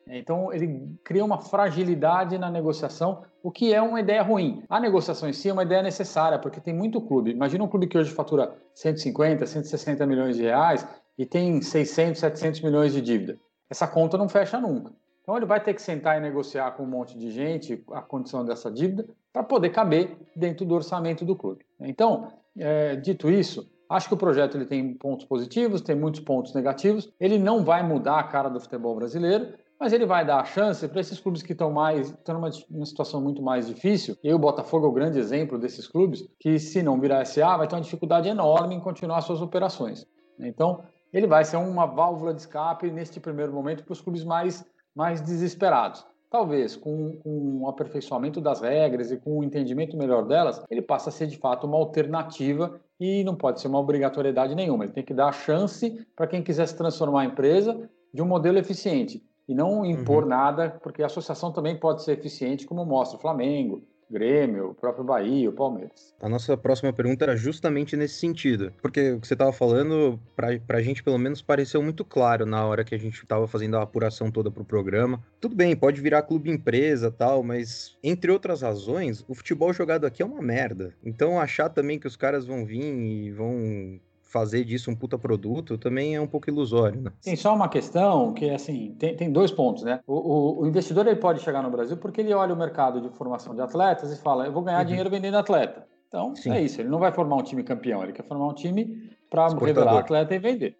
Então, ele cria uma fragilidade na negociação, o que é uma ideia ruim. A negociação em si é uma ideia necessária, porque tem muito clube. Imagina um clube que hoje fatura 150, 160 milhões de reais e tem 600, 700 milhões de dívida. Essa conta não fecha nunca. Então ele vai ter que sentar e negociar com um monte de gente a condição dessa dívida para poder caber dentro do orçamento do clube. Então, é, dito isso, acho que o projeto ele tem pontos positivos, tem muitos pontos negativos. Ele não vai mudar a cara do futebol brasileiro, mas ele vai dar a chance para esses clubes que estão mais estão numa, numa, situação muito mais difícil. E o Botafogo é o grande exemplo desses clubes que, se não virar SA, vai ter uma dificuldade enorme em continuar suas operações. Então, ele vai ser uma válvula de escape neste primeiro momento para os clubes mais mais desesperados. Talvez com, com o aperfeiçoamento das regras e com o entendimento melhor delas, ele passa a ser de fato uma alternativa e não pode ser uma obrigatoriedade nenhuma. Ele tem que dar a chance para quem quiser se transformar em empresa de um modelo eficiente e não impor uhum. nada, porque a associação também pode ser eficiente, como mostra o Flamengo, Grêmio, o próprio Bahia, o Palmeiras. A nossa próxima pergunta era justamente nesse sentido, porque o que você estava falando, para a gente pelo menos pareceu muito claro na hora que a gente estava fazendo a apuração toda para o programa. Tudo bem, pode virar clube empresa tal, mas entre outras razões, o futebol jogado aqui é uma merda. Então achar também que os caras vão vir e vão fazer disso um puta produto também é um pouco ilusório, né? Tem só uma questão que, assim, tem, tem dois pontos, né? O, o, o, investidor ele pode chegar no Brasil porque ele olha o mercado de formação de atletas e fala, eu vou ganhar uhum. dinheiro vendendo atleta. Então, Sim. é isso. Ele não vai formar um time campeão, ele quer formar um time para revelar atleta e vender.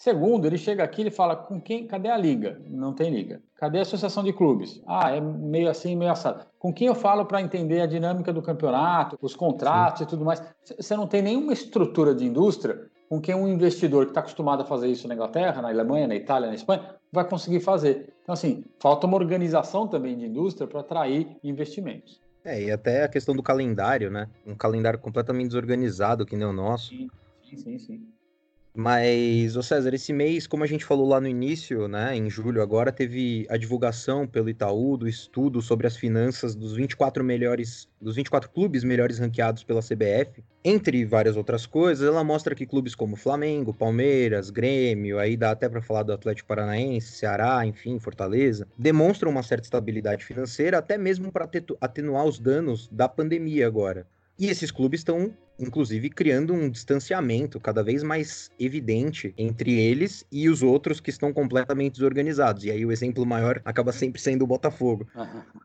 Segundo, ele chega aqui e fala com quem? Cadê a liga? Não tem liga. Cadê a associação de clubes? Ah, é meio assim, meio assado. Com quem eu falo para entender a dinâmica do campeonato, os contratos Sim. e tudo mais? Você não tem nenhuma estrutura de indústria com quem um investidor que está acostumado a fazer isso na Inglaterra, na Alemanha, na Itália, na Espanha, vai conseguir fazer. Então, assim, falta uma organização também de indústria para atrair investimentos. É, e até a questão do calendário, né? Um calendário completamente desorganizado, que nem o nosso. Sim, sim, sim. sim. Mas, ô César, esse mês, como a gente falou lá no início, né, em julho agora, teve a divulgação pelo Itaú do estudo sobre as finanças dos 24 melhores, dos 24 clubes melhores ranqueados pela CBF. Entre várias outras coisas, ela mostra que clubes como Flamengo, Palmeiras, Grêmio, aí dá até para falar do Atlético Paranaense, Ceará, enfim, Fortaleza, demonstram uma certa estabilidade financeira, até mesmo para atenuar os danos da pandemia agora. E esses clubes estão, inclusive, criando um distanciamento cada vez mais evidente entre eles e os outros que estão completamente desorganizados. E aí o exemplo maior acaba sempre sendo o Botafogo.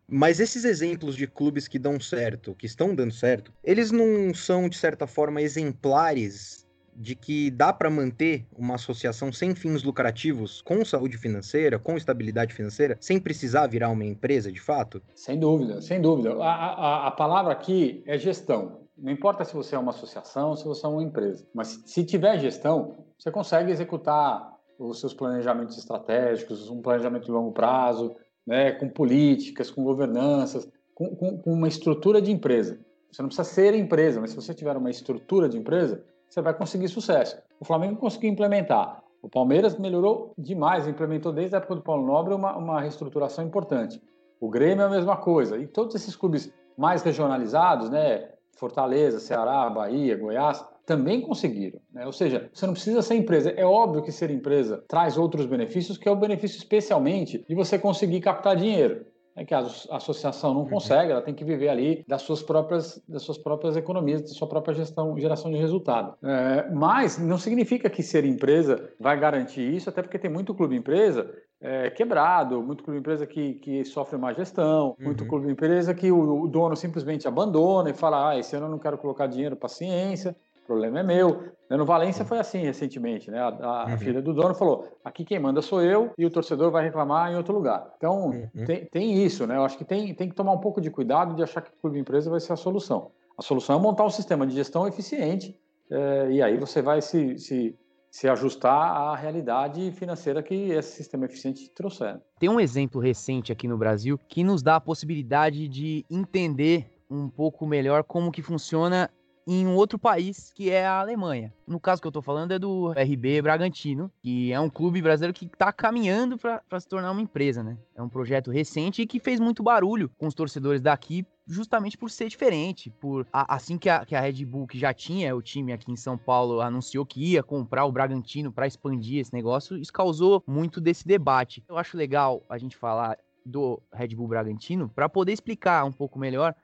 Mas esses exemplos de clubes que dão certo, que estão dando certo, eles não são, de certa forma, exemplares de que dá para manter uma associação sem fins lucrativos, com saúde financeira, com estabilidade financeira, sem precisar virar uma empresa de fato? Sem dúvida, sem dúvida. A, a, a palavra aqui é gestão. Não importa se você é uma associação, se você é uma empresa, mas se tiver gestão, você consegue executar os seus planejamentos estratégicos, um planejamento de longo prazo, né, com políticas, com governanças, com, com, com uma estrutura de empresa. Você não precisa ser empresa, mas se você tiver uma estrutura de empresa, você vai conseguir sucesso. O Flamengo conseguiu implementar. O Palmeiras melhorou demais, implementou desde a época do Paulo Nobre uma, uma reestruturação importante. O Grêmio é a mesma coisa. E todos esses clubes mais regionalizados, né? Fortaleza, Ceará, Bahia, Goiás, também conseguiram. Né? Ou seja, você não precisa ser empresa. É óbvio que ser empresa traz outros benefícios, que é o benefício especialmente de você conseguir captar dinheiro é que a associação não uhum. consegue, ela tem que viver ali das suas próprias, das suas próprias economias, da sua própria gestão, geração de resultado. É, mas não significa que ser empresa vai garantir isso, até porque tem muito clube empresa é, quebrado, muito clube empresa que, que sofre má gestão, uhum. muito clube empresa que o, o, dono simplesmente abandona e fala, ah, esse ano eu não quero colocar dinheiro para ciência, o problema é meu. Né, no Valência foi assim recentemente, né? A, a, uhum. filha do dono falou: aqui quem manda sou eu e o torcedor vai reclamar em outro lugar. Então uhum. tem, tem, isso, né? Eu acho que tem, tem que tomar um pouco de cuidado de achar que o clube empresa vai ser a solução. A solução é montar um sistema de gestão eficiente é, e aí você vai se, se, se ajustar à realidade financeira que esse sistema eficiente trouxer. Tem um exemplo recente aqui no Brasil que nos dá a possibilidade de entender um pouco melhor como que funciona em um outro país, que é a Alemanha. No caso que eu tô falando é do RB Bragantino, que é um clube brasileiro que tá caminhando para se tornar uma empresa, né? É um projeto recente e que fez muito barulho com os torcedores daqui, justamente por ser diferente, por assim que a, que a Red Bull, que já tinha o time aqui em São Paulo, anunciou que ia comprar o Bragantino para expandir esse negócio, isso causou muito desse debate. Eu acho legal a gente falar do Red Bull Bragantino para poder explicar um pouco melhor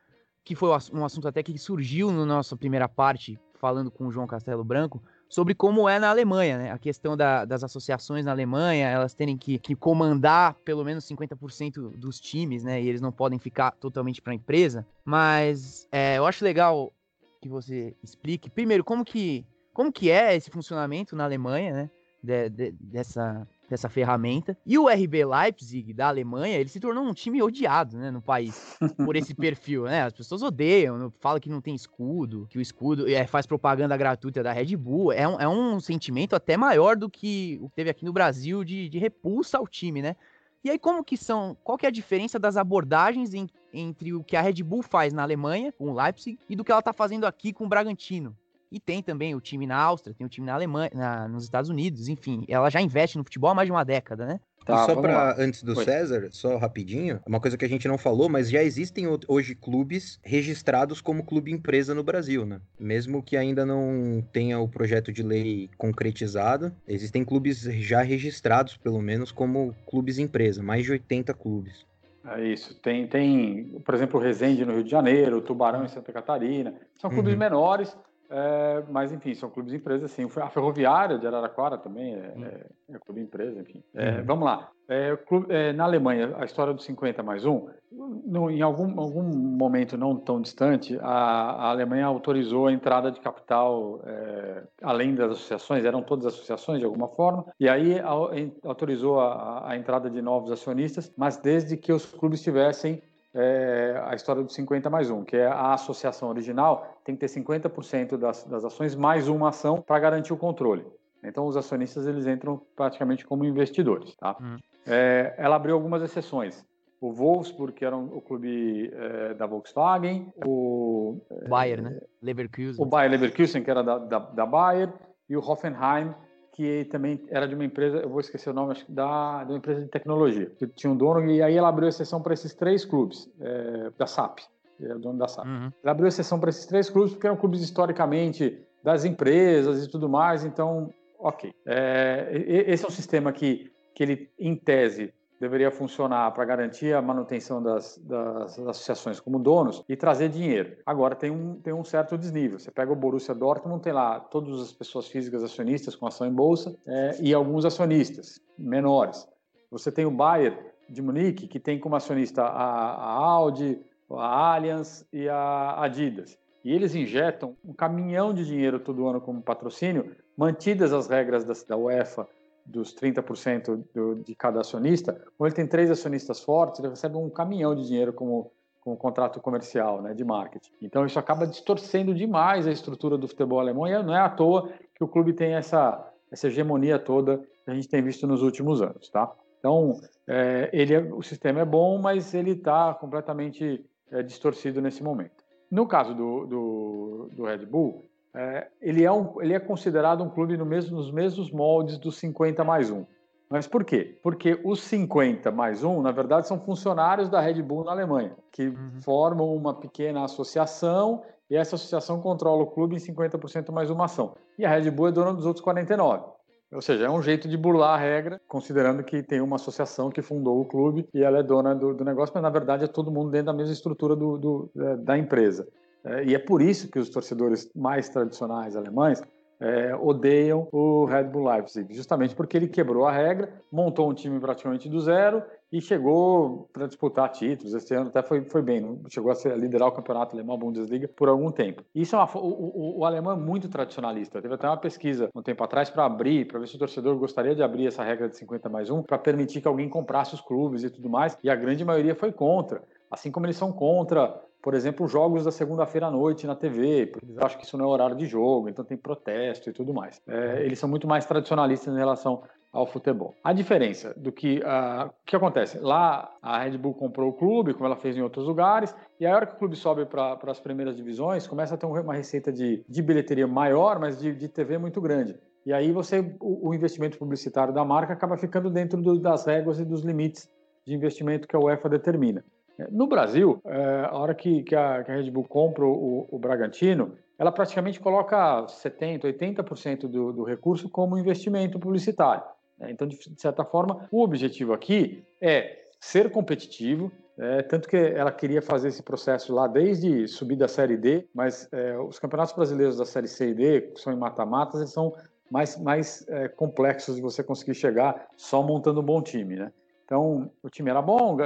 que foi um assunto até que surgiu na nossa primeira parte, falando com o João Castelo Branco, sobre como é na Alemanha, né? A questão da, das associações na Alemanha, elas terem que, que comandar pelo menos 50% dos times, né? E eles não podem ficar totalmente para a empresa. Mas é, eu acho legal que você explique, primeiro, como que, como que é esse funcionamento na Alemanha, né? De, de, dessa, dessa ferramenta. E o RB Leipzig, da Alemanha, ele se tornou um time odiado, né, no país, por esse perfil, né? As pessoas odeiam, falam que não tem escudo, que o escudo é, faz propaganda gratuita da Red Bull. É um, é um sentimento até maior do que o que teve aqui no Brasil de, de repulsa ao time, né? E aí, como que são? Qual que é a diferença das abordagens em, entre o que a Red Bull faz na Alemanha, com o Leipzig, e do que ela tá fazendo aqui com o Bragantino? E tem também o time na Áustria, tem o time na Alemanha, na, nos Estados Unidos, enfim. Ela já investe no futebol há mais de uma década, né? Tá, só para antes do César, só rapidinho, uma coisa que a gente não falou, mas já existem hoje clubes registrados como clube empresa no Brasil, né? Mesmo que ainda não tenha o projeto de lei concretizado, existem clubes já registrados, pelo menos, como clubes empresa, mais de 80 clubes. É isso. Tem, tem, por exemplo, o Resende no Rio de Janeiro, o Tubarão em Santa Catarina. São clubes uhum. menores, é, mas, enfim, são clubes empresas, sim. A Ferroviária de Araraquara também é, hum. é, é clube empresa, enfim. Uhum. Vamos lá. É, clube, na Alemanha, a história dos 50 mais um, no, em algum, algum momento não tão distante, a, a Alemanha autorizou a entrada de capital, além das associações, eram todas associações de alguma forma, e aí a, autorizou a, a entrada de novos acionistas, mas desde que os clubes tivessem é, a história do 50 mais um, que é a associação original tem que ter 50% das, das ações mais uma ação para garantir o controle. Então, os acionistas eles entram praticamente como investidores. Tá? Hum. É, ela abriu algumas exceções. O Wolfsburg, que era um, o clube é, da Volkswagen, o Bayer, né? Leverkusen. O Bayer Leverkusen, que era da, da, da Bayer, e o Hoffenheim, que também era de uma empresa, eu vou esquecer o nome, acho que da, de uma empresa de tecnologia, que tinha um dono, e aí ela abriu exceção para esses três clubes, é, da SAP, é o dono da SAP. Uhum. Ela abriu exceção para esses três clubes, porque eram clubes historicamente das empresas e tudo mais, então, ok. É, esse é um sistema que, que ele, em tese, deveria funcionar para garantir a manutenção das, das, associações como donos e trazer dinheiro. Agora tem um, tem um certo desnível. Você pega o Borussia Dortmund, tem lá todas as pessoas físicas acionistas com ação em bolsa é, e alguns acionistas menores. Você tem o Bayern de Munique, que tem como acionista a, a Audi, a Allianz e a Adidas. E eles injetam um caminhão de dinheiro todo ano como patrocínio, mantidas as regras da, da UEFA dos 30% do, de cada acionista, ou ele tem três acionistas fortes, ele recebe um caminhão de dinheiro como, como contrato comercial, né, de marketing. Então isso acaba distorcendo demais a estrutura do futebol alemão e não é à toa que o clube tem essa, essa hegemonia toda que a gente tem visto nos últimos anos, tá? Então, é, ele é, o sistema é bom, mas ele está completamente é, distorcido nesse momento. No caso do, do, do Red Bull, é, ele, é um, ele é considerado um clube no mesmo, nos mesmos moldes dos 50 mais um. Mas por quê? Porque os 50 mais um, na verdade, são funcionários da Red Bull na Alemanha, que uhum. formam uma pequena associação e essa associação controla o clube em 50% mais uma ação. E a Red Bull é dona dos outros 49. Ou seja, é um jeito de burlar a regra, considerando que tem uma associação que fundou o clube e ela é dona do, do negócio, mas na verdade é todo mundo dentro da mesma estrutura do, do, da empresa. É, e é por isso que os torcedores mais tradicionais alemães é, odeiam o Red Bull Leipzig, justamente porque ele quebrou a regra, montou um time praticamente do zero e chegou para disputar títulos. Esse ano até foi, foi bem, chegou a, ser, liderar o campeonato alemão, Bundesliga, por algum tempo. Isso é uma, o, o, o, alemão é muito tradicionalista. Teve até uma pesquisa um tempo atrás para abrir, para ver se o torcedor gostaria de abrir essa regra de 50 mais 1, para permitir que alguém comprasse os clubes e tudo mais, e a grande maioria foi contra. Assim como eles são contra por exemplo, jogos da segunda-feira à noite na TV, porque eles acham que isso não é horário de jogo, então tem protesto e tudo mais. É, eles são muito mais tradicionalistas em relação ao futebol. A diferença do que uh, que acontece lá, a Red Bull comprou o clube, como ela fez em outros lugares, e a hora que o clube sobe para as primeiras divisões, começa a ter uma receita de, de bilheteria maior, mas de, de TV muito grande. E aí você o, o investimento publicitário da marca acaba ficando dentro do, das regras e dos limites de investimento que a UEFA determina. No Brasil, é, a hora que, que, a, que, a, Red Bull compra o, o, Bragantino, ela praticamente coloca 70%, 80% do, do recurso como investimento publicitário. Né? Então, de, de certa forma, o objetivo aqui é ser competitivo, É, tanto que ela queria fazer esse processo lá desde subir da Série D, mas é, os campeonatos brasileiros da Série C e D, são em mata-matas, eles são mais, mais é, complexos de você conseguir chegar só montando um bom time, né? Então, o time era bom,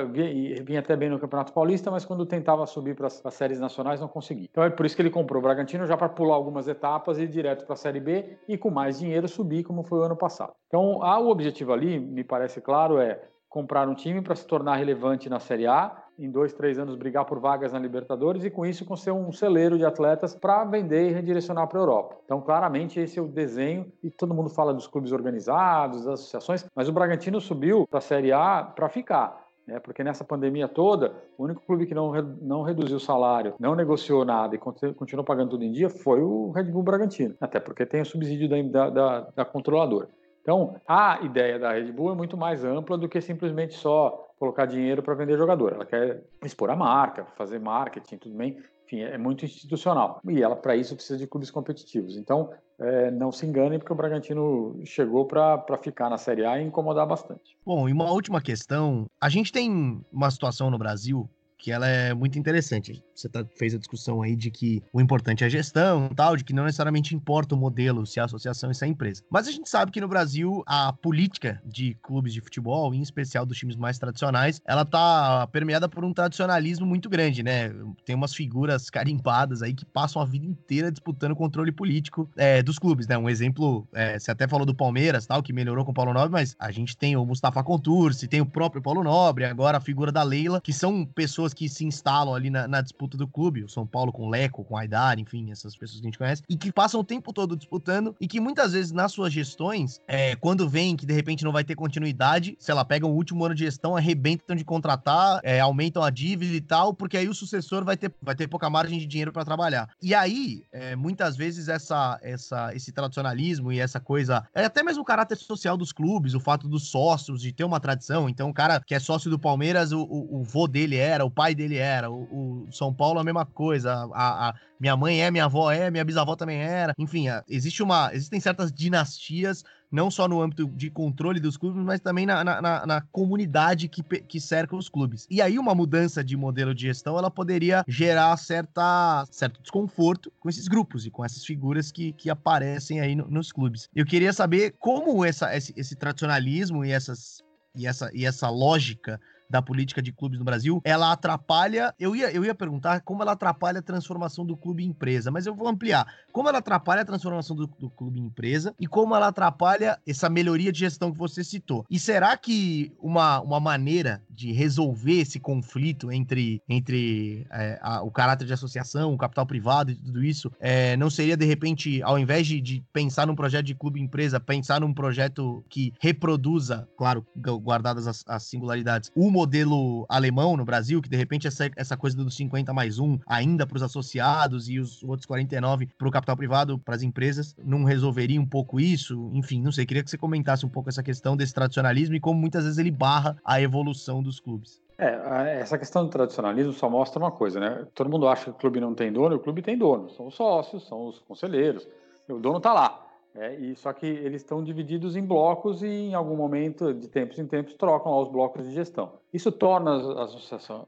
vinha até bem no Campeonato Paulista, mas quando tentava subir para as séries nacionais não conseguia. Então é por isso que ele comprou o Bragantino já para pular algumas etapas e ir direto para a Série B e com mais dinheiro subir, como foi o ano passado. Então, o objetivo ali, me parece claro, é comprar um time para se tornar relevante na Série A em dois, três anos brigar por vagas na Libertadores e com isso ser um celeiro de atletas para vender e redirecionar para a Europa. Então, claramente, esse é o desenho e todo mundo fala dos clubes organizados, das associações, mas o Bragantino subiu para a Série A para ficar. Né? Porque nessa pandemia toda, o único clube que não, não reduziu o salário, não negociou nada e continuou pagando tudo em dia foi o Red Bull Bragantino. Até porque tem o subsídio da, da, da controladora. Então, a ideia da Red Bull é muito mais ampla do que simplesmente só colocar dinheiro para vender jogador. Ela quer expor a marca, fazer marketing, tudo bem. Enfim, é muito institucional. E ela, para isso, precisa de clubes competitivos. Então, é, não se enganem, porque o Bragantino chegou para ficar na Série A e incomodar bastante. Bom, e uma última questão. A gente tem uma situação no Brasil que ela é muito interessante. Você tá, fez a discussão aí de que o importante é a gestão tal, de que não necessariamente importa o modelo, se é a associação e se é a empresa. Mas a gente sabe que no Brasil a política de clubes de futebol, em especial dos times mais tradicionais, ela tá permeada por um tradicionalismo muito grande, né? Tem umas figuras carimbadas aí que passam a vida inteira disputando o controle político é, dos clubes, né? Um exemplo, é, você até falou do Palmeiras, tal, que melhorou com o Paulo Nobre, mas a gente tem o Mustafa Contursi, tem o próprio Paulo Nobre, agora a figura da Leila, que são pessoas que se instalam ali na, na, disputa do clube, o São Paulo com o Leco, com o Aidar, enfim, essas pessoas que a gente conhece, e que passam o tempo todo disputando e que muitas vezes nas suas gestões, é, quando vem que de repente não vai ter continuidade, sei lá, pegam o último ano de gestão, arrebentam de contratar, é, aumentam a dívida e tal, porque aí o sucessor vai ter, vai ter pouca margem de dinheiro para trabalhar. E aí, é, muitas vezes essa, essa, esse tradicionalismo e essa coisa, é até mesmo o caráter social dos clubes, o fato dos sócios, de ter uma tradição. Então, o cara que é sócio do Palmeiras, o, o, o vô dele era, o pai dele era, o, o São Paulo a mesma coisa, a, a, minha mãe é, minha avó é, minha bisavó também era. Enfim, existe uma, existem certas dinastias não só no âmbito de controle dos clubes, mas também na, na, na, comunidade que, que cerca os clubes. E aí uma mudança de modelo de gestão, ela poderia gerar certa, certo desconforto com esses grupos e com essas figuras que, que aparecem aí no, nos clubes. Eu queria saber como essa, esse, esse tradicionalismo e essas e essa, e essa lógica da política de clubes no Brasil, ela atrapalha. Eu ia, eu ia perguntar como ela atrapalha a transformação do clube em empresa, mas eu vou ampliar. Como ela atrapalha a transformação do, do clube em empresa e como ela atrapalha essa melhoria de gestão que você citou. E será que uma, uma maneira de resolver esse conflito entre, entre é, a, o caráter de associação, o capital privado e tudo isso, é, não seria, de repente, ao invés de, de pensar num projeto de clube-empresa, pensar num projeto que reproduza, claro, guardadas as, as singularidades, o modelo alemão no Brasil, que de repente essa, essa coisa dos 50 mais 1 ainda para os associados e os outros 49 para o capital privado, para as empresas, não resolveria um pouco isso? Enfim, não sei, queria que você comentasse um pouco essa questão desse tradicionalismo e como muitas vezes ele barra a evolução dos clubes. É, essa questão do tradicionalismo só mostra uma coisa, né? Todo mundo acha que o clube não tem dono, o clube tem dono. São os sócios, são os conselheiros. O dono está lá. É, e só que eles estão divididos em blocos e em algum momento, de tempos em tempos, trocam lá os blocos de gestão. Isso torna as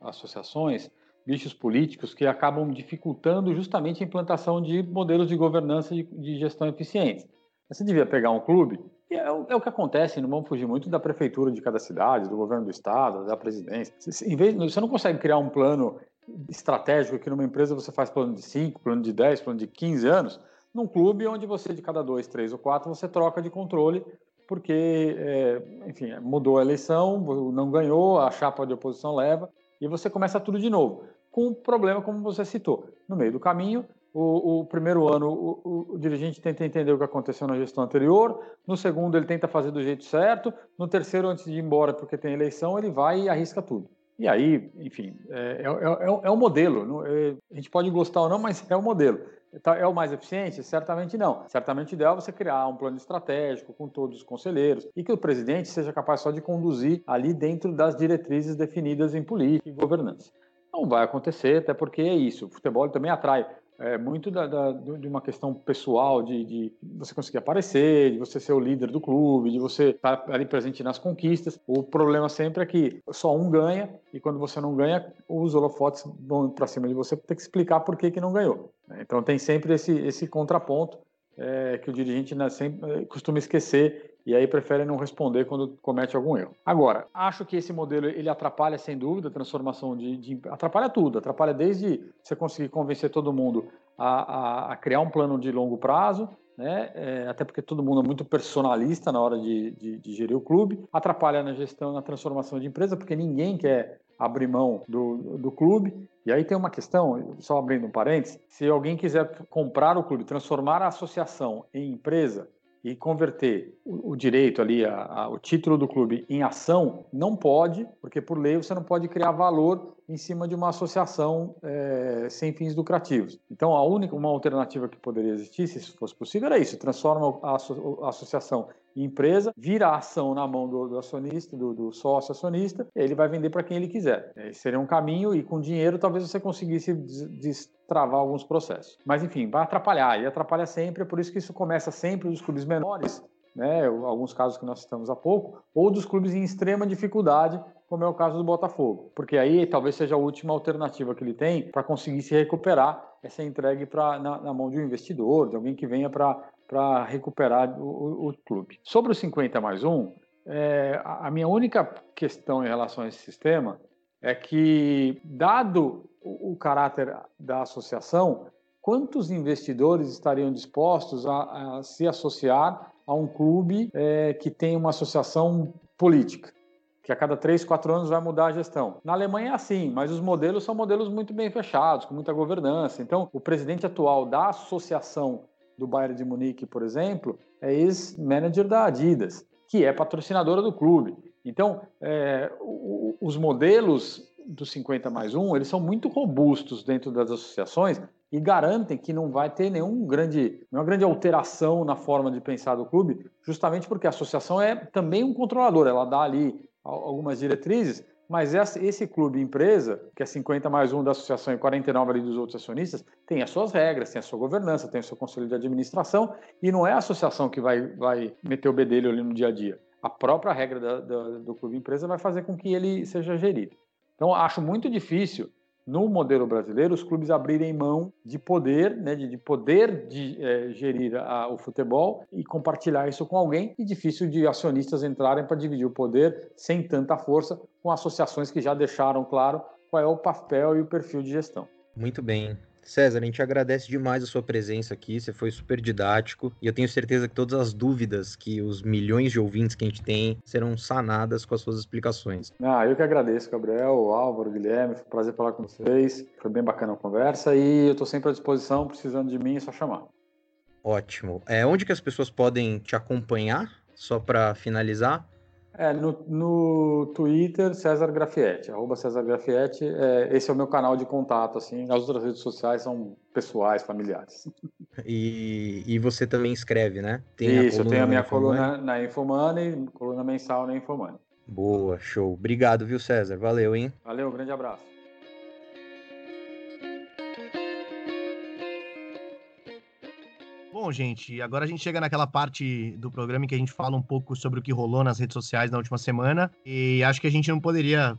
associações bichos políticos que acabam dificultando justamente a implantação de modelos de governança e de gestão eficientes. Você devia pegar um clube, e é, é, o que acontece, não vamos fugir muito da prefeitura de cada cidade, do governo do estado, da presidência. Você, vez, você não consegue criar um plano estratégico que numa empresa você faz plano de 5, plano de 10, plano de 15 anos, num clube onde você, de cada dois, três ou quatro, você troca de controle, porque, é, enfim, mudou a eleição, não ganhou, a chapa de oposição leva, e você começa tudo de novo. Com um problema, como você citou. No meio do caminho, o, o primeiro ano, o, o, dirigente tenta entender o que aconteceu na gestão anterior, no segundo, ele tenta fazer do jeito certo, no terceiro, antes de ir embora porque tem eleição, ele vai e arrisca tudo. E aí, enfim, é, é, é, é o modelo. É, a gente pode gostar ou não, mas é o modelo. Tá, é o mais eficiente? Certamente não. Certamente ideal você criar um plano estratégico com todos os conselheiros e que o presidente seja capaz só de conduzir ali dentro das diretrizes definidas em política e governança. Não vai acontecer, até porque é isso. O futebol também atrai é muito da, da, de uma questão pessoal, de, de, você conseguir aparecer, de você ser o líder do clube, de você estar ali presente nas conquistas. O problema sempre é que só um ganha e quando você não ganha, os holofotes vão para cima de você para ter que explicar por que, que não ganhou. Né? Então tem sempre esse, esse contraponto é, que o dirigente né, sempre, costuma esquecer e aí prefere não responder quando comete algum erro. Agora, acho que esse modelo ele atrapalha sem dúvida a transformação de, de atrapalha tudo, atrapalha desde você conseguir convencer todo mundo a, a, a criar um plano de longo prazo, né? É, até porque todo mundo é muito personalista na hora de, de, de, gerir o clube, atrapalha na gestão, na transformação de empresa, porque ninguém quer abrir mão do, do clube. E aí tem uma questão, só abrindo um parênteses, se alguém quiser comprar o clube, transformar a associação em empresa, e converter o, direito ali, a, a, o título do clube em ação, não pode, porque por lei você não pode criar valor em cima de uma associação é, sem fins lucrativos. Então, a única uma alternativa que poderia existir, se fosse possível, era isso: transforma a, associação em empresa, vira a ação na mão do, do acionista, do, do, sócio acionista, ele vai vender para quem ele quiser. Esse seria um caminho, e com dinheiro talvez você conseguisse destravar alguns processos. Mas, enfim, vai atrapalhar, e atrapalha sempre, é por isso que isso começa sempre dos clubes menores né, alguns casos que nós citamos há pouco, ou dos clubes em extrema dificuldade, como é o caso do Botafogo. Porque aí talvez seja a última alternativa que ele tem para conseguir se recuperar essa entregue pra, na, na, mão de um investidor, de alguém que venha para recuperar o, o, clube. Sobre o 50 mais 1, é, a minha única questão em relação a esse sistema é que, dado o, o caráter da associação, quantos investidores estariam dispostos a, a se associar a um clube é, que tem uma associação política, que a cada três, quatro anos vai mudar a gestão. Na Alemanha é assim, mas os modelos são modelos muito bem fechados, com muita governança. Então, o presidente atual da associação do Bayern de Munique, por exemplo, é ex-manager da Adidas, que é patrocinadora do clube. Então, é, os modelos do 50 mais 1, eles são muito robustos dentro das associações e garantem que não vai ter nenhum grande, nenhuma grande alteração na forma de pensar do clube, justamente porque a associação é também um controlador, ela dá ali algumas diretrizes, mas esse clube empresa, que é 50 mais 1 da associação e 49 ali dos outros acionistas, tem as suas regras, tem a sua governança, tem o seu conselho de administração, e não é a associação que vai, vai meter o bedelho ali no dia a dia. A própria regra da, da, do clube empresa vai fazer com que ele seja gerido. Então, acho muito difícil no modelo brasileiro, os clubes abrirem mão de poder, né, de, de poder de é, gerir a, o futebol e compartilhar isso com alguém, e difícil de acionistas entrarem para dividir o poder sem tanta força com associações que já deixaram claro qual é o papel e o perfil de gestão. Muito bem. César, a gente agradece demais a sua presença aqui, você foi super didático e eu tenho certeza que todas as dúvidas que os milhões de ouvintes que a gente tem serão sanadas com as suas explicações. Ah, eu que agradeço, Gabriel, Álvaro, Guilherme, foi um prazer falar com vocês, foi bem bacana a conversa e eu estou sempre à disposição, precisando de mim é só chamar. Ótimo. É, onde que as pessoas podem te acompanhar, só para finalizar? É, no, no Twitter, César Grafietti, arroba César Grafietti, é, esse é o meu canal de contato, assim, as outras redes sociais são pessoais, familiares. E, e você também escreve, né? Tem Isso, eu tenho a minha coluna na Infomoney, coluna mensal na Infomoney. Boa, show. Obrigado, viu, César? Valeu, hein? Valeu, grande abraço. Bom, gente, agora a gente chega naquela parte do programa em que a gente fala um pouco sobre o que rolou nas redes sociais na última semana. E acho que a gente não poderia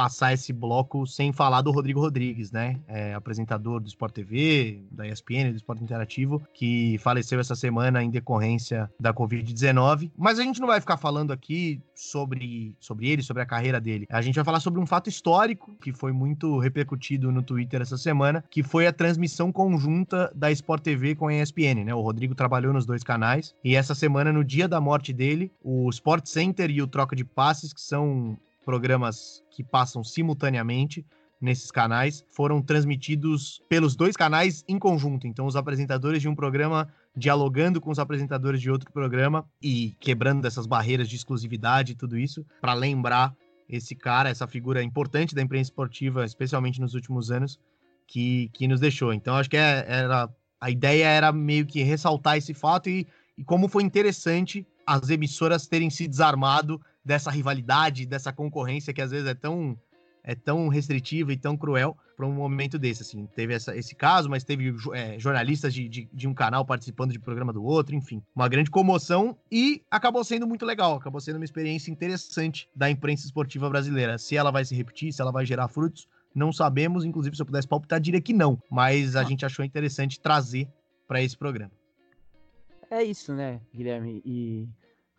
passar esse bloco sem falar do Rodrigo Rodrigues, né? É, apresentador do Sport TV, da ESPN, do Sport Interativo, que faleceu essa semana em decorrência da Covid-19. Mas a gente não vai ficar falando aqui sobre, sobre ele, sobre a carreira dele. A gente vai falar sobre um fato histórico que foi muito repercutido no Twitter essa semana, que foi a transmissão conjunta da Sport TV com a ESPN, né? O Rodrigo trabalhou nos dois canais e essa semana, no dia da morte dele, o Sport Center e o Troca de Passes, que são programas que passam simultaneamente nesses canais foram transmitidos pelos dois canais em conjunto. Então, os apresentadores de um programa dialogando com os apresentadores de outro programa e quebrando essas barreiras de exclusividade e tudo isso, para lembrar esse cara, essa figura importante da imprensa esportiva, especialmente nos últimos anos, que, que nos deixou. Então, acho que é, era, a ideia era meio que ressaltar esse fato e, e como foi interessante as emissoras terem se desarmado dessa rivalidade, dessa concorrência que às vezes é tão é tão restritiva e tão cruel para um momento desse, assim. Teve essa, esse caso, mas teve é, jornalistas de, de, de, um canal participando de programa do outro, enfim. Uma grande comoção e acabou sendo muito legal, acabou sendo uma experiência interessante da imprensa esportiva brasileira. Se ela vai se repetir, se ela vai gerar frutos, não sabemos. Inclusive, se eu pudesse palpitar, diria que não. Mas a ah. gente achou interessante trazer para esse programa. É isso, né, Guilherme? E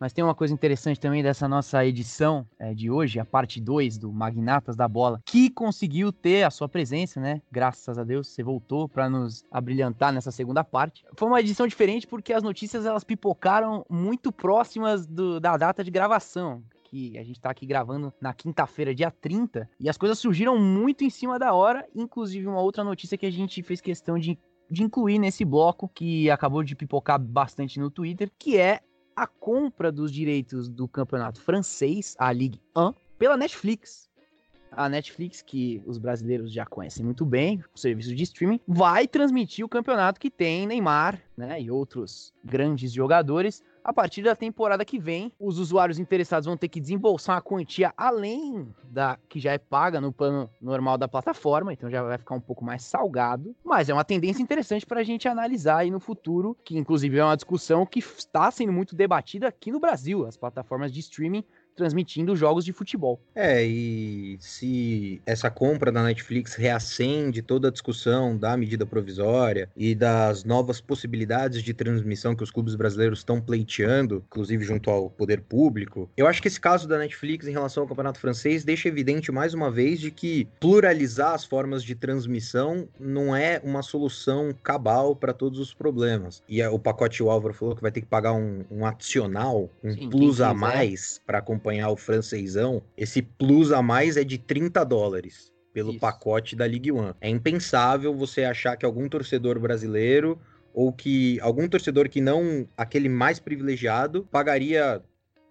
mas tem uma coisa interessante também dessa nossa edição é, de hoje, a parte 2 do Magnatas da Bola, que conseguiu ter a sua presença, né? Graças a Deus, você voltou para nos abrilhantar nessa segunda parte. Foi uma edição diferente porque as notícias elas pipocaram muito próximas do, da data de gravação que a gente tá aqui gravando na quinta-feira, dia 30, e as coisas surgiram muito em cima da hora, inclusive uma outra notícia que a gente fez questão de, de incluir nesse bloco, que acabou de pipocar bastante no Twitter, que é a compra dos direitos do campeonato francês, a Ligue 1, pela Netflix. A Netflix, que os brasileiros já conhecem muito bem, o serviço de streaming, vai transmitir o campeonato que tem Neymar né, e outros grandes jogadores a partir da temporada que vem, os usuários interessados vão ter que desembolsar uma quantia além da que já é paga no plano normal da plataforma, então já vai ficar um pouco mais salgado. Mas é uma tendência interessante para a gente analisar aí no futuro, que inclusive é uma discussão que está sendo muito debatida aqui no Brasil. As plataformas de streaming transmitindo jogos de futebol. É, e se essa compra da Netflix reacende toda a discussão da medida provisória e das novas possibilidades de transmissão que os clubes brasileiros estão pleiteando, inclusive junto ao poder público, eu acho que esse caso da Netflix em relação ao Campeonato Francês deixa evidente mais uma vez de que pluralizar as formas de transmissão não é uma solução cabal para todos os problemas. E o pacote o Álvaro falou que vai ter que pagar um, um adicional, um Sim, plus a mais para comprar acompanhar o francesão, esse plus a mais é de 30 dólares pelo Isso. pacote da Ligue 1. É impensável você achar que algum torcedor brasileiro ou que algum torcedor que não aquele mais privilegiado pagaria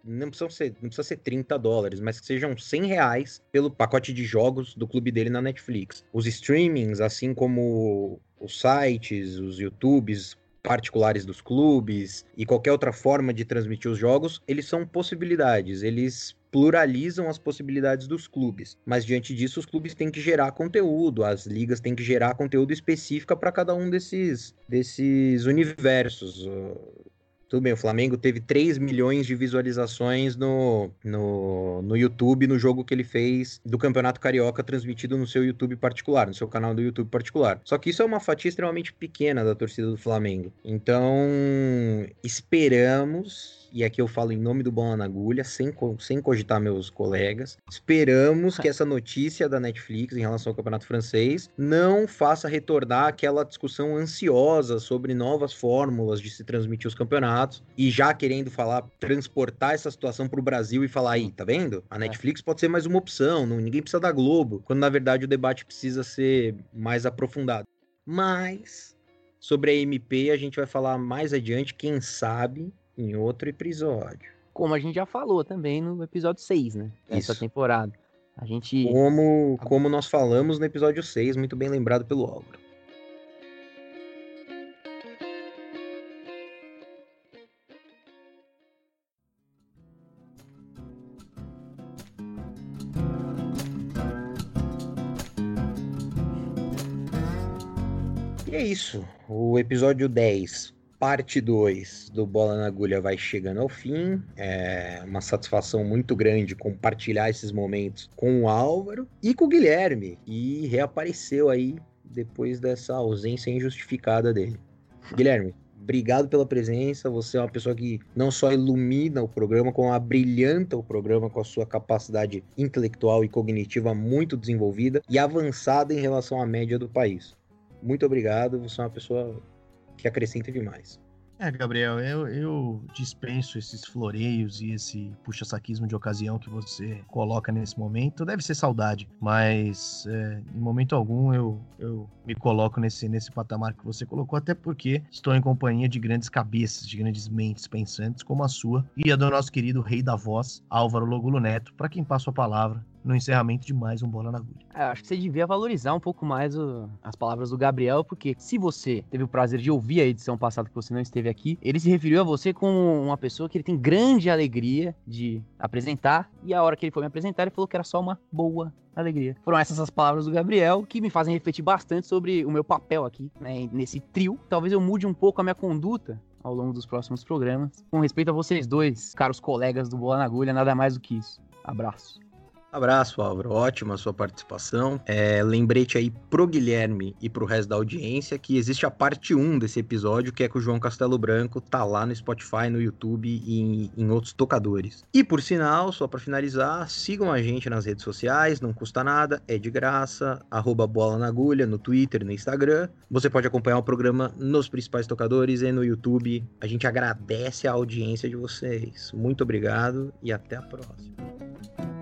não precisa ser, não precisa ser 30 dólares, mas que sejam 100 reais pelo pacote de jogos do clube dele na Netflix. Os streamings, assim como os sites, os YouTubes, particulares dos clubes e qualquer outra forma de transmitir os jogos, eles são possibilidades, eles pluralizam as possibilidades dos clubes. Mas diante disso, os clubes têm que gerar conteúdo, as ligas têm que gerar conteúdo específico para cada um desses, desses universos. Tudo bem, o Flamengo teve 3 milhões de visualizações no, no, no YouTube, no jogo que ele fez do Campeonato Carioca, transmitido no seu YouTube particular, no seu canal do YouTube particular. Só que isso é uma fatia extremamente pequena da torcida do Flamengo. Então, esperamos e aqui eu falo em nome do Bola na Agulha, sem, sem cogitar meus colegas. Esperamos que essa notícia da Netflix em relação ao Campeonato Francês não faça retornar aquela discussão ansiosa sobre novas fórmulas de se transmitir os campeonatos e já querendo falar, transportar essa situação para o Brasil e falar aí, tá vendo? A é. Netflix pode ser mais uma opção, não, ninguém precisa da Globo, quando na verdade o debate precisa ser mais aprofundado. Mas sobre a MP a gente vai falar mais adiante, quem sabe, em outro episódio. Como a gente já falou também no episódio 6, né? Essa temporada. A gente. Como, como nós falamos no episódio 6, muito bem lembrado pelo Álvaro. E é isso. O episódio 10 parte 2 do Bola na Agulha vai chegando ao fim. É uma satisfação muito grande compartilhar esses momentos com o Álvaro e com o Guilherme, que reapareceu aí depois dessa ausência injustificada dele. Guilherme, obrigado pela presença. Você é uma pessoa que não só ilumina o programa, como abrilhanta o programa com a sua capacidade intelectual e cognitiva muito desenvolvida e avançada em relação à média do país. Muito obrigado. Você é uma pessoa que acrescenta demais. É, Gabriel, eu, eu dispenso esses floreios e esse puxa-saquismo de ocasião que você coloca nesse momento. Deve ser saudade, mas é, em momento algum eu, eu me coloco nesse, nesse patamar que você colocou, até porque estou em companhia de grandes cabeças, de grandes mentes pensantes, como a sua e a do nosso querido rei da voz, Álvaro Logulo Neto, para quem passo a palavra no encerramento de mais um Bola na Agulha. É, acho que você devia valorizar um pouco mais o, as palavras do Gabriel, porque se você teve o prazer de ouvir a edição passada que você não esteve aqui, ele se referiu a você como uma pessoa que ele tem grande alegria de apresentar, e a hora que ele foi me apresentar, ele falou que era só uma boa alegria. Foram essas as palavras do Gabriel que me fazem refletir bastante sobre o meu papel aqui, né, nesse trio. Talvez eu mude um pouco a minha conduta ao longo dos próximos programas. Com respeito a vocês dois, caros colegas do Bola na Agulha, nada mais do que isso. Abraço. Abraço, Álvaro. Ótima sua participação. É, lembrete aí pro Guilherme e pro resto da audiência que existe a parte 1 desse episódio, que é com o João Castelo Branco, tá lá no Spotify, no YouTube e em, em outros tocadores. E por sinal, só para finalizar, sigam a gente nas redes sociais, não custa nada, é de graça, arroba bola na agulha, no Twitter, no Instagram. Você pode acompanhar o programa nos principais tocadores e no YouTube. A gente agradece a audiência de vocês. Muito obrigado e até a próxima.